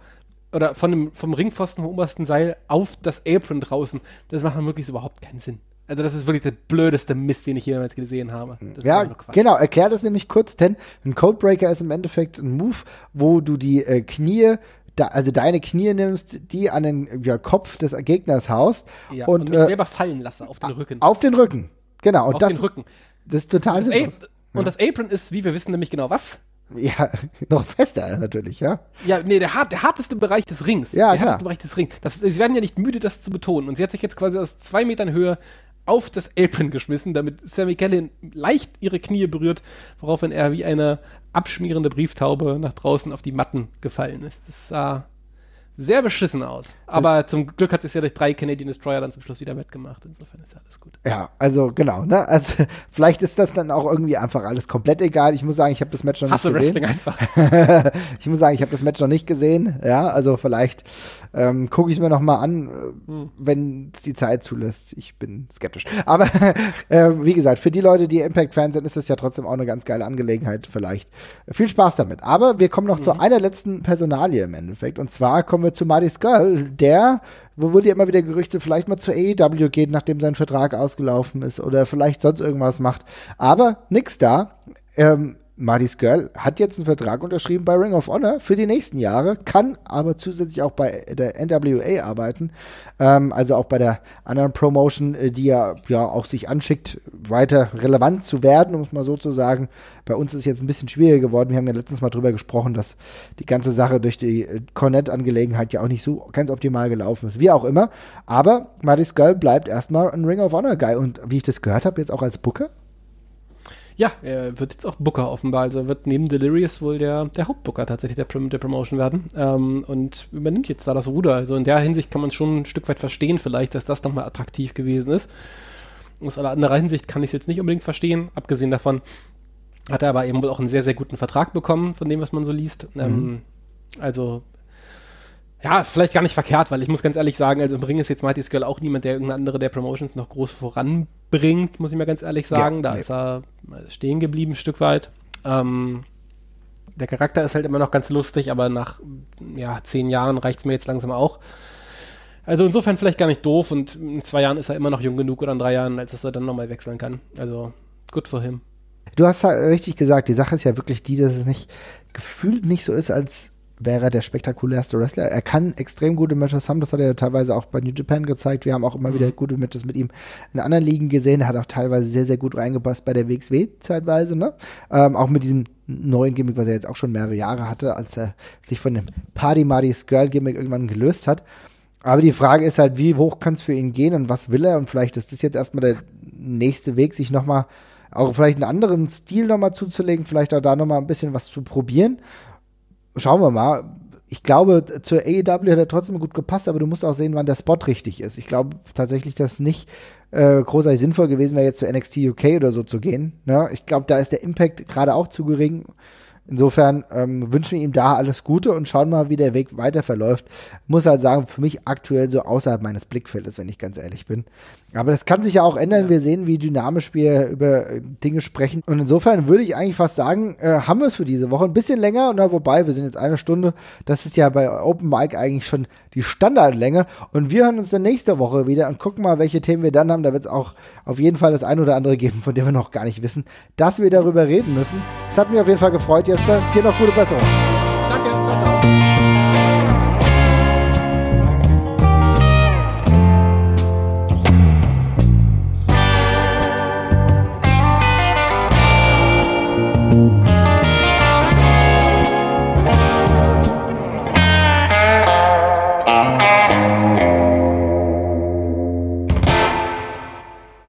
oder von dem, vom Ringpfosten vom obersten Seil auf das Apron draußen, das macht wirklich überhaupt keinen Sinn. Also das ist wirklich der blödeste Mist, den ich jemals gesehen habe. Das ja, genau. Erklär das nämlich kurz, denn ein Codebreaker ist im Endeffekt ein Move, wo du die äh, Knie da, also deine Knie nimmst, die an den ja, Kopf des Gegners haust ja, und, und mich äh, selber fallen lasse auf den Rücken. Auf den Rücken, genau. Und auf das, den Rücken. Das ist total sinnlos. Und das Apron ist, wie wir wissen, nämlich genau was? Ja, noch fester natürlich, ja. Ja, nee, der, hart, der harteste Bereich des Rings. Ja, der klar. harteste Bereich des Rings. Das, sie werden ja nicht müde, das zu betonen. Und sie hat sich jetzt quasi aus zwei Metern Höhe auf das Apron geschmissen, damit Sammy Kellen leicht ihre Knie berührt, woraufhin er wie eine abschmierende Brieftaube nach draußen auf die Matten gefallen ist. Das sah sehr beschissen aus. Aber zum Glück hat es ja durch drei Canadian Destroyer dann zum Schluss wieder wettgemacht. Insofern ist ja alles gut. Ja, also genau, ne? Also vielleicht ist das dann auch irgendwie einfach alles komplett egal. Ich muss sagen, ich habe das Match noch Hasse nicht gesehen. Wrestling einfach. ich muss sagen, ich habe das Match noch nicht gesehen. Ja, also vielleicht ähm, gucke ich es mir noch mal an, hm. wenn es die Zeit zulässt. Ich bin skeptisch. Aber äh, wie gesagt, für die Leute, die Impact-Fans sind, ist das ja trotzdem auch eine ganz geile Angelegenheit. Vielleicht viel Spaß damit. Aber wir kommen noch mhm. zu einer letzten Personalie im Endeffekt. Und zwar kommen wir zu Marty Skull, der, wo wurde ja immer wieder Gerüchte, vielleicht mal zur AEW geht, nachdem sein Vertrag ausgelaufen ist oder vielleicht sonst irgendwas macht. Aber nix da. Ähm, Marty's Girl hat jetzt einen Vertrag unterschrieben bei Ring of Honor für die nächsten Jahre, kann aber zusätzlich auch bei der NWA arbeiten, ähm, also auch bei der anderen Promotion, äh, die ja, ja auch sich anschickt, weiter relevant zu werden, um es mal so zu sagen. Bei uns ist es jetzt ein bisschen schwieriger geworden. Wir haben ja letztens mal drüber gesprochen, dass die ganze Sache durch die äh, Cornet-Angelegenheit ja auch nicht so ganz optimal gelaufen ist. Wie auch immer. Aber Marty's Girl bleibt erstmal ein Ring of Honor Guy und wie ich das gehört habe, jetzt auch als Booker. Ja, er wird jetzt auch Booker offenbar. Also wird neben Delirious wohl der, der Hauptbooker tatsächlich der, Prom der Promotion werden. Ähm, und übernimmt jetzt da das Ruder. Also in der Hinsicht kann man schon ein Stück weit verstehen, vielleicht, dass das nochmal attraktiv gewesen ist. Aus aller anderer Hinsicht kann ich es jetzt nicht unbedingt verstehen. Abgesehen davon hat er aber eben wohl auch einen sehr, sehr guten Vertrag bekommen, von dem, was man so liest. Mhm. Ähm, also ja, vielleicht gar nicht verkehrt, weil ich muss ganz ehrlich sagen, also im Ring ist jetzt Mighty Skull auch niemand, der irgendeine andere der Promotions noch groß voranbringt, muss ich mal ganz ehrlich sagen. Ja, da nee. ist er stehen geblieben, ein Stück weit. Ähm, der Charakter ist halt immer noch ganz lustig, aber nach ja, zehn Jahren reicht es mir jetzt langsam auch. Also insofern vielleicht gar nicht doof und in zwei Jahren ist er immer noch jung genug oder in drei Jahren, als dass er dann nochmal wechseln kann. Also good for him. Du hast halt richtig gesagt, die Sache ist ja wirklich die, dass es nicht gefühlt nicht so ist, als wäre er der spektakulärste Wrestler. Er kann extrem gute Matches haben, das hat er teilweise auch bei New Japan gezeigt. Wir haben auch immer mhm. wieder gute Matches mit ihm in anderen Ligen gesehen. Er hat auch teilweise sehr, sehr gut reingepasst bei der WXW zeitweise, ne? Ähm, auch mit diesem neuen Gimmick, was er jetzt auch schon mehrere Jahre hatte, als er sich von dem Party Marty's Girl Gimmick irgendwann gelöst hat. Aber die Frage ist halt, wie hoch kann es für ihn gehen und was will er? Und vielleicht ist das jetzt erstmal der nächste Weg, sich nochmal auch vielleicht einen anderen Stil nochmal zuzulegen, vielleicht auch da nochmal ein bisschen was zu probieren schauen wir mal. Ich glaube, zur AEW hat er trotzdem gut gepasst, aber du musst auch sehen, wann der Spot richtig ist. Ich glaube tatsächlich, dass nicht äh, großartig sinnvoll gewesen wäre, jetzt zu NXT UK oder so zu gehen. Ne? Ich glaube, da ist der Impact gerade auch zu gering. Insofern ähm, wünschen wir ihm da alles Gute und schauen mal, wie der Weg weiter verläuft. Muss halt sagen, für mich aktuell so außerhalb meines Blickfeldes, wenn ich ganz ehrlich bin. Aber das kann sich ja auch ändern. Ja. Wir sehen, wie dynamisch wir über äh, Dinge sprechen. Und insofern würde ich eigentlich fast sagen, äh, haben wir es für diese Woche. Ein bisschen länger, na, wobei, wir sind jetzt eine Stunde. Das ist ja bei Open Mic eigentlich schon die Standardlänge. Und wir hören uns dann nächste Woche wieder und gucken mal, welche Themen wir dann haben. Da wird es auch auf jeden Fall das ein oder andere geben, von dem wir noch gar nicht wissen, dass wir darüber reden müssen. Es hat mich auf jeden Fall gefreut, Jesper. Dir noch gute Besserung.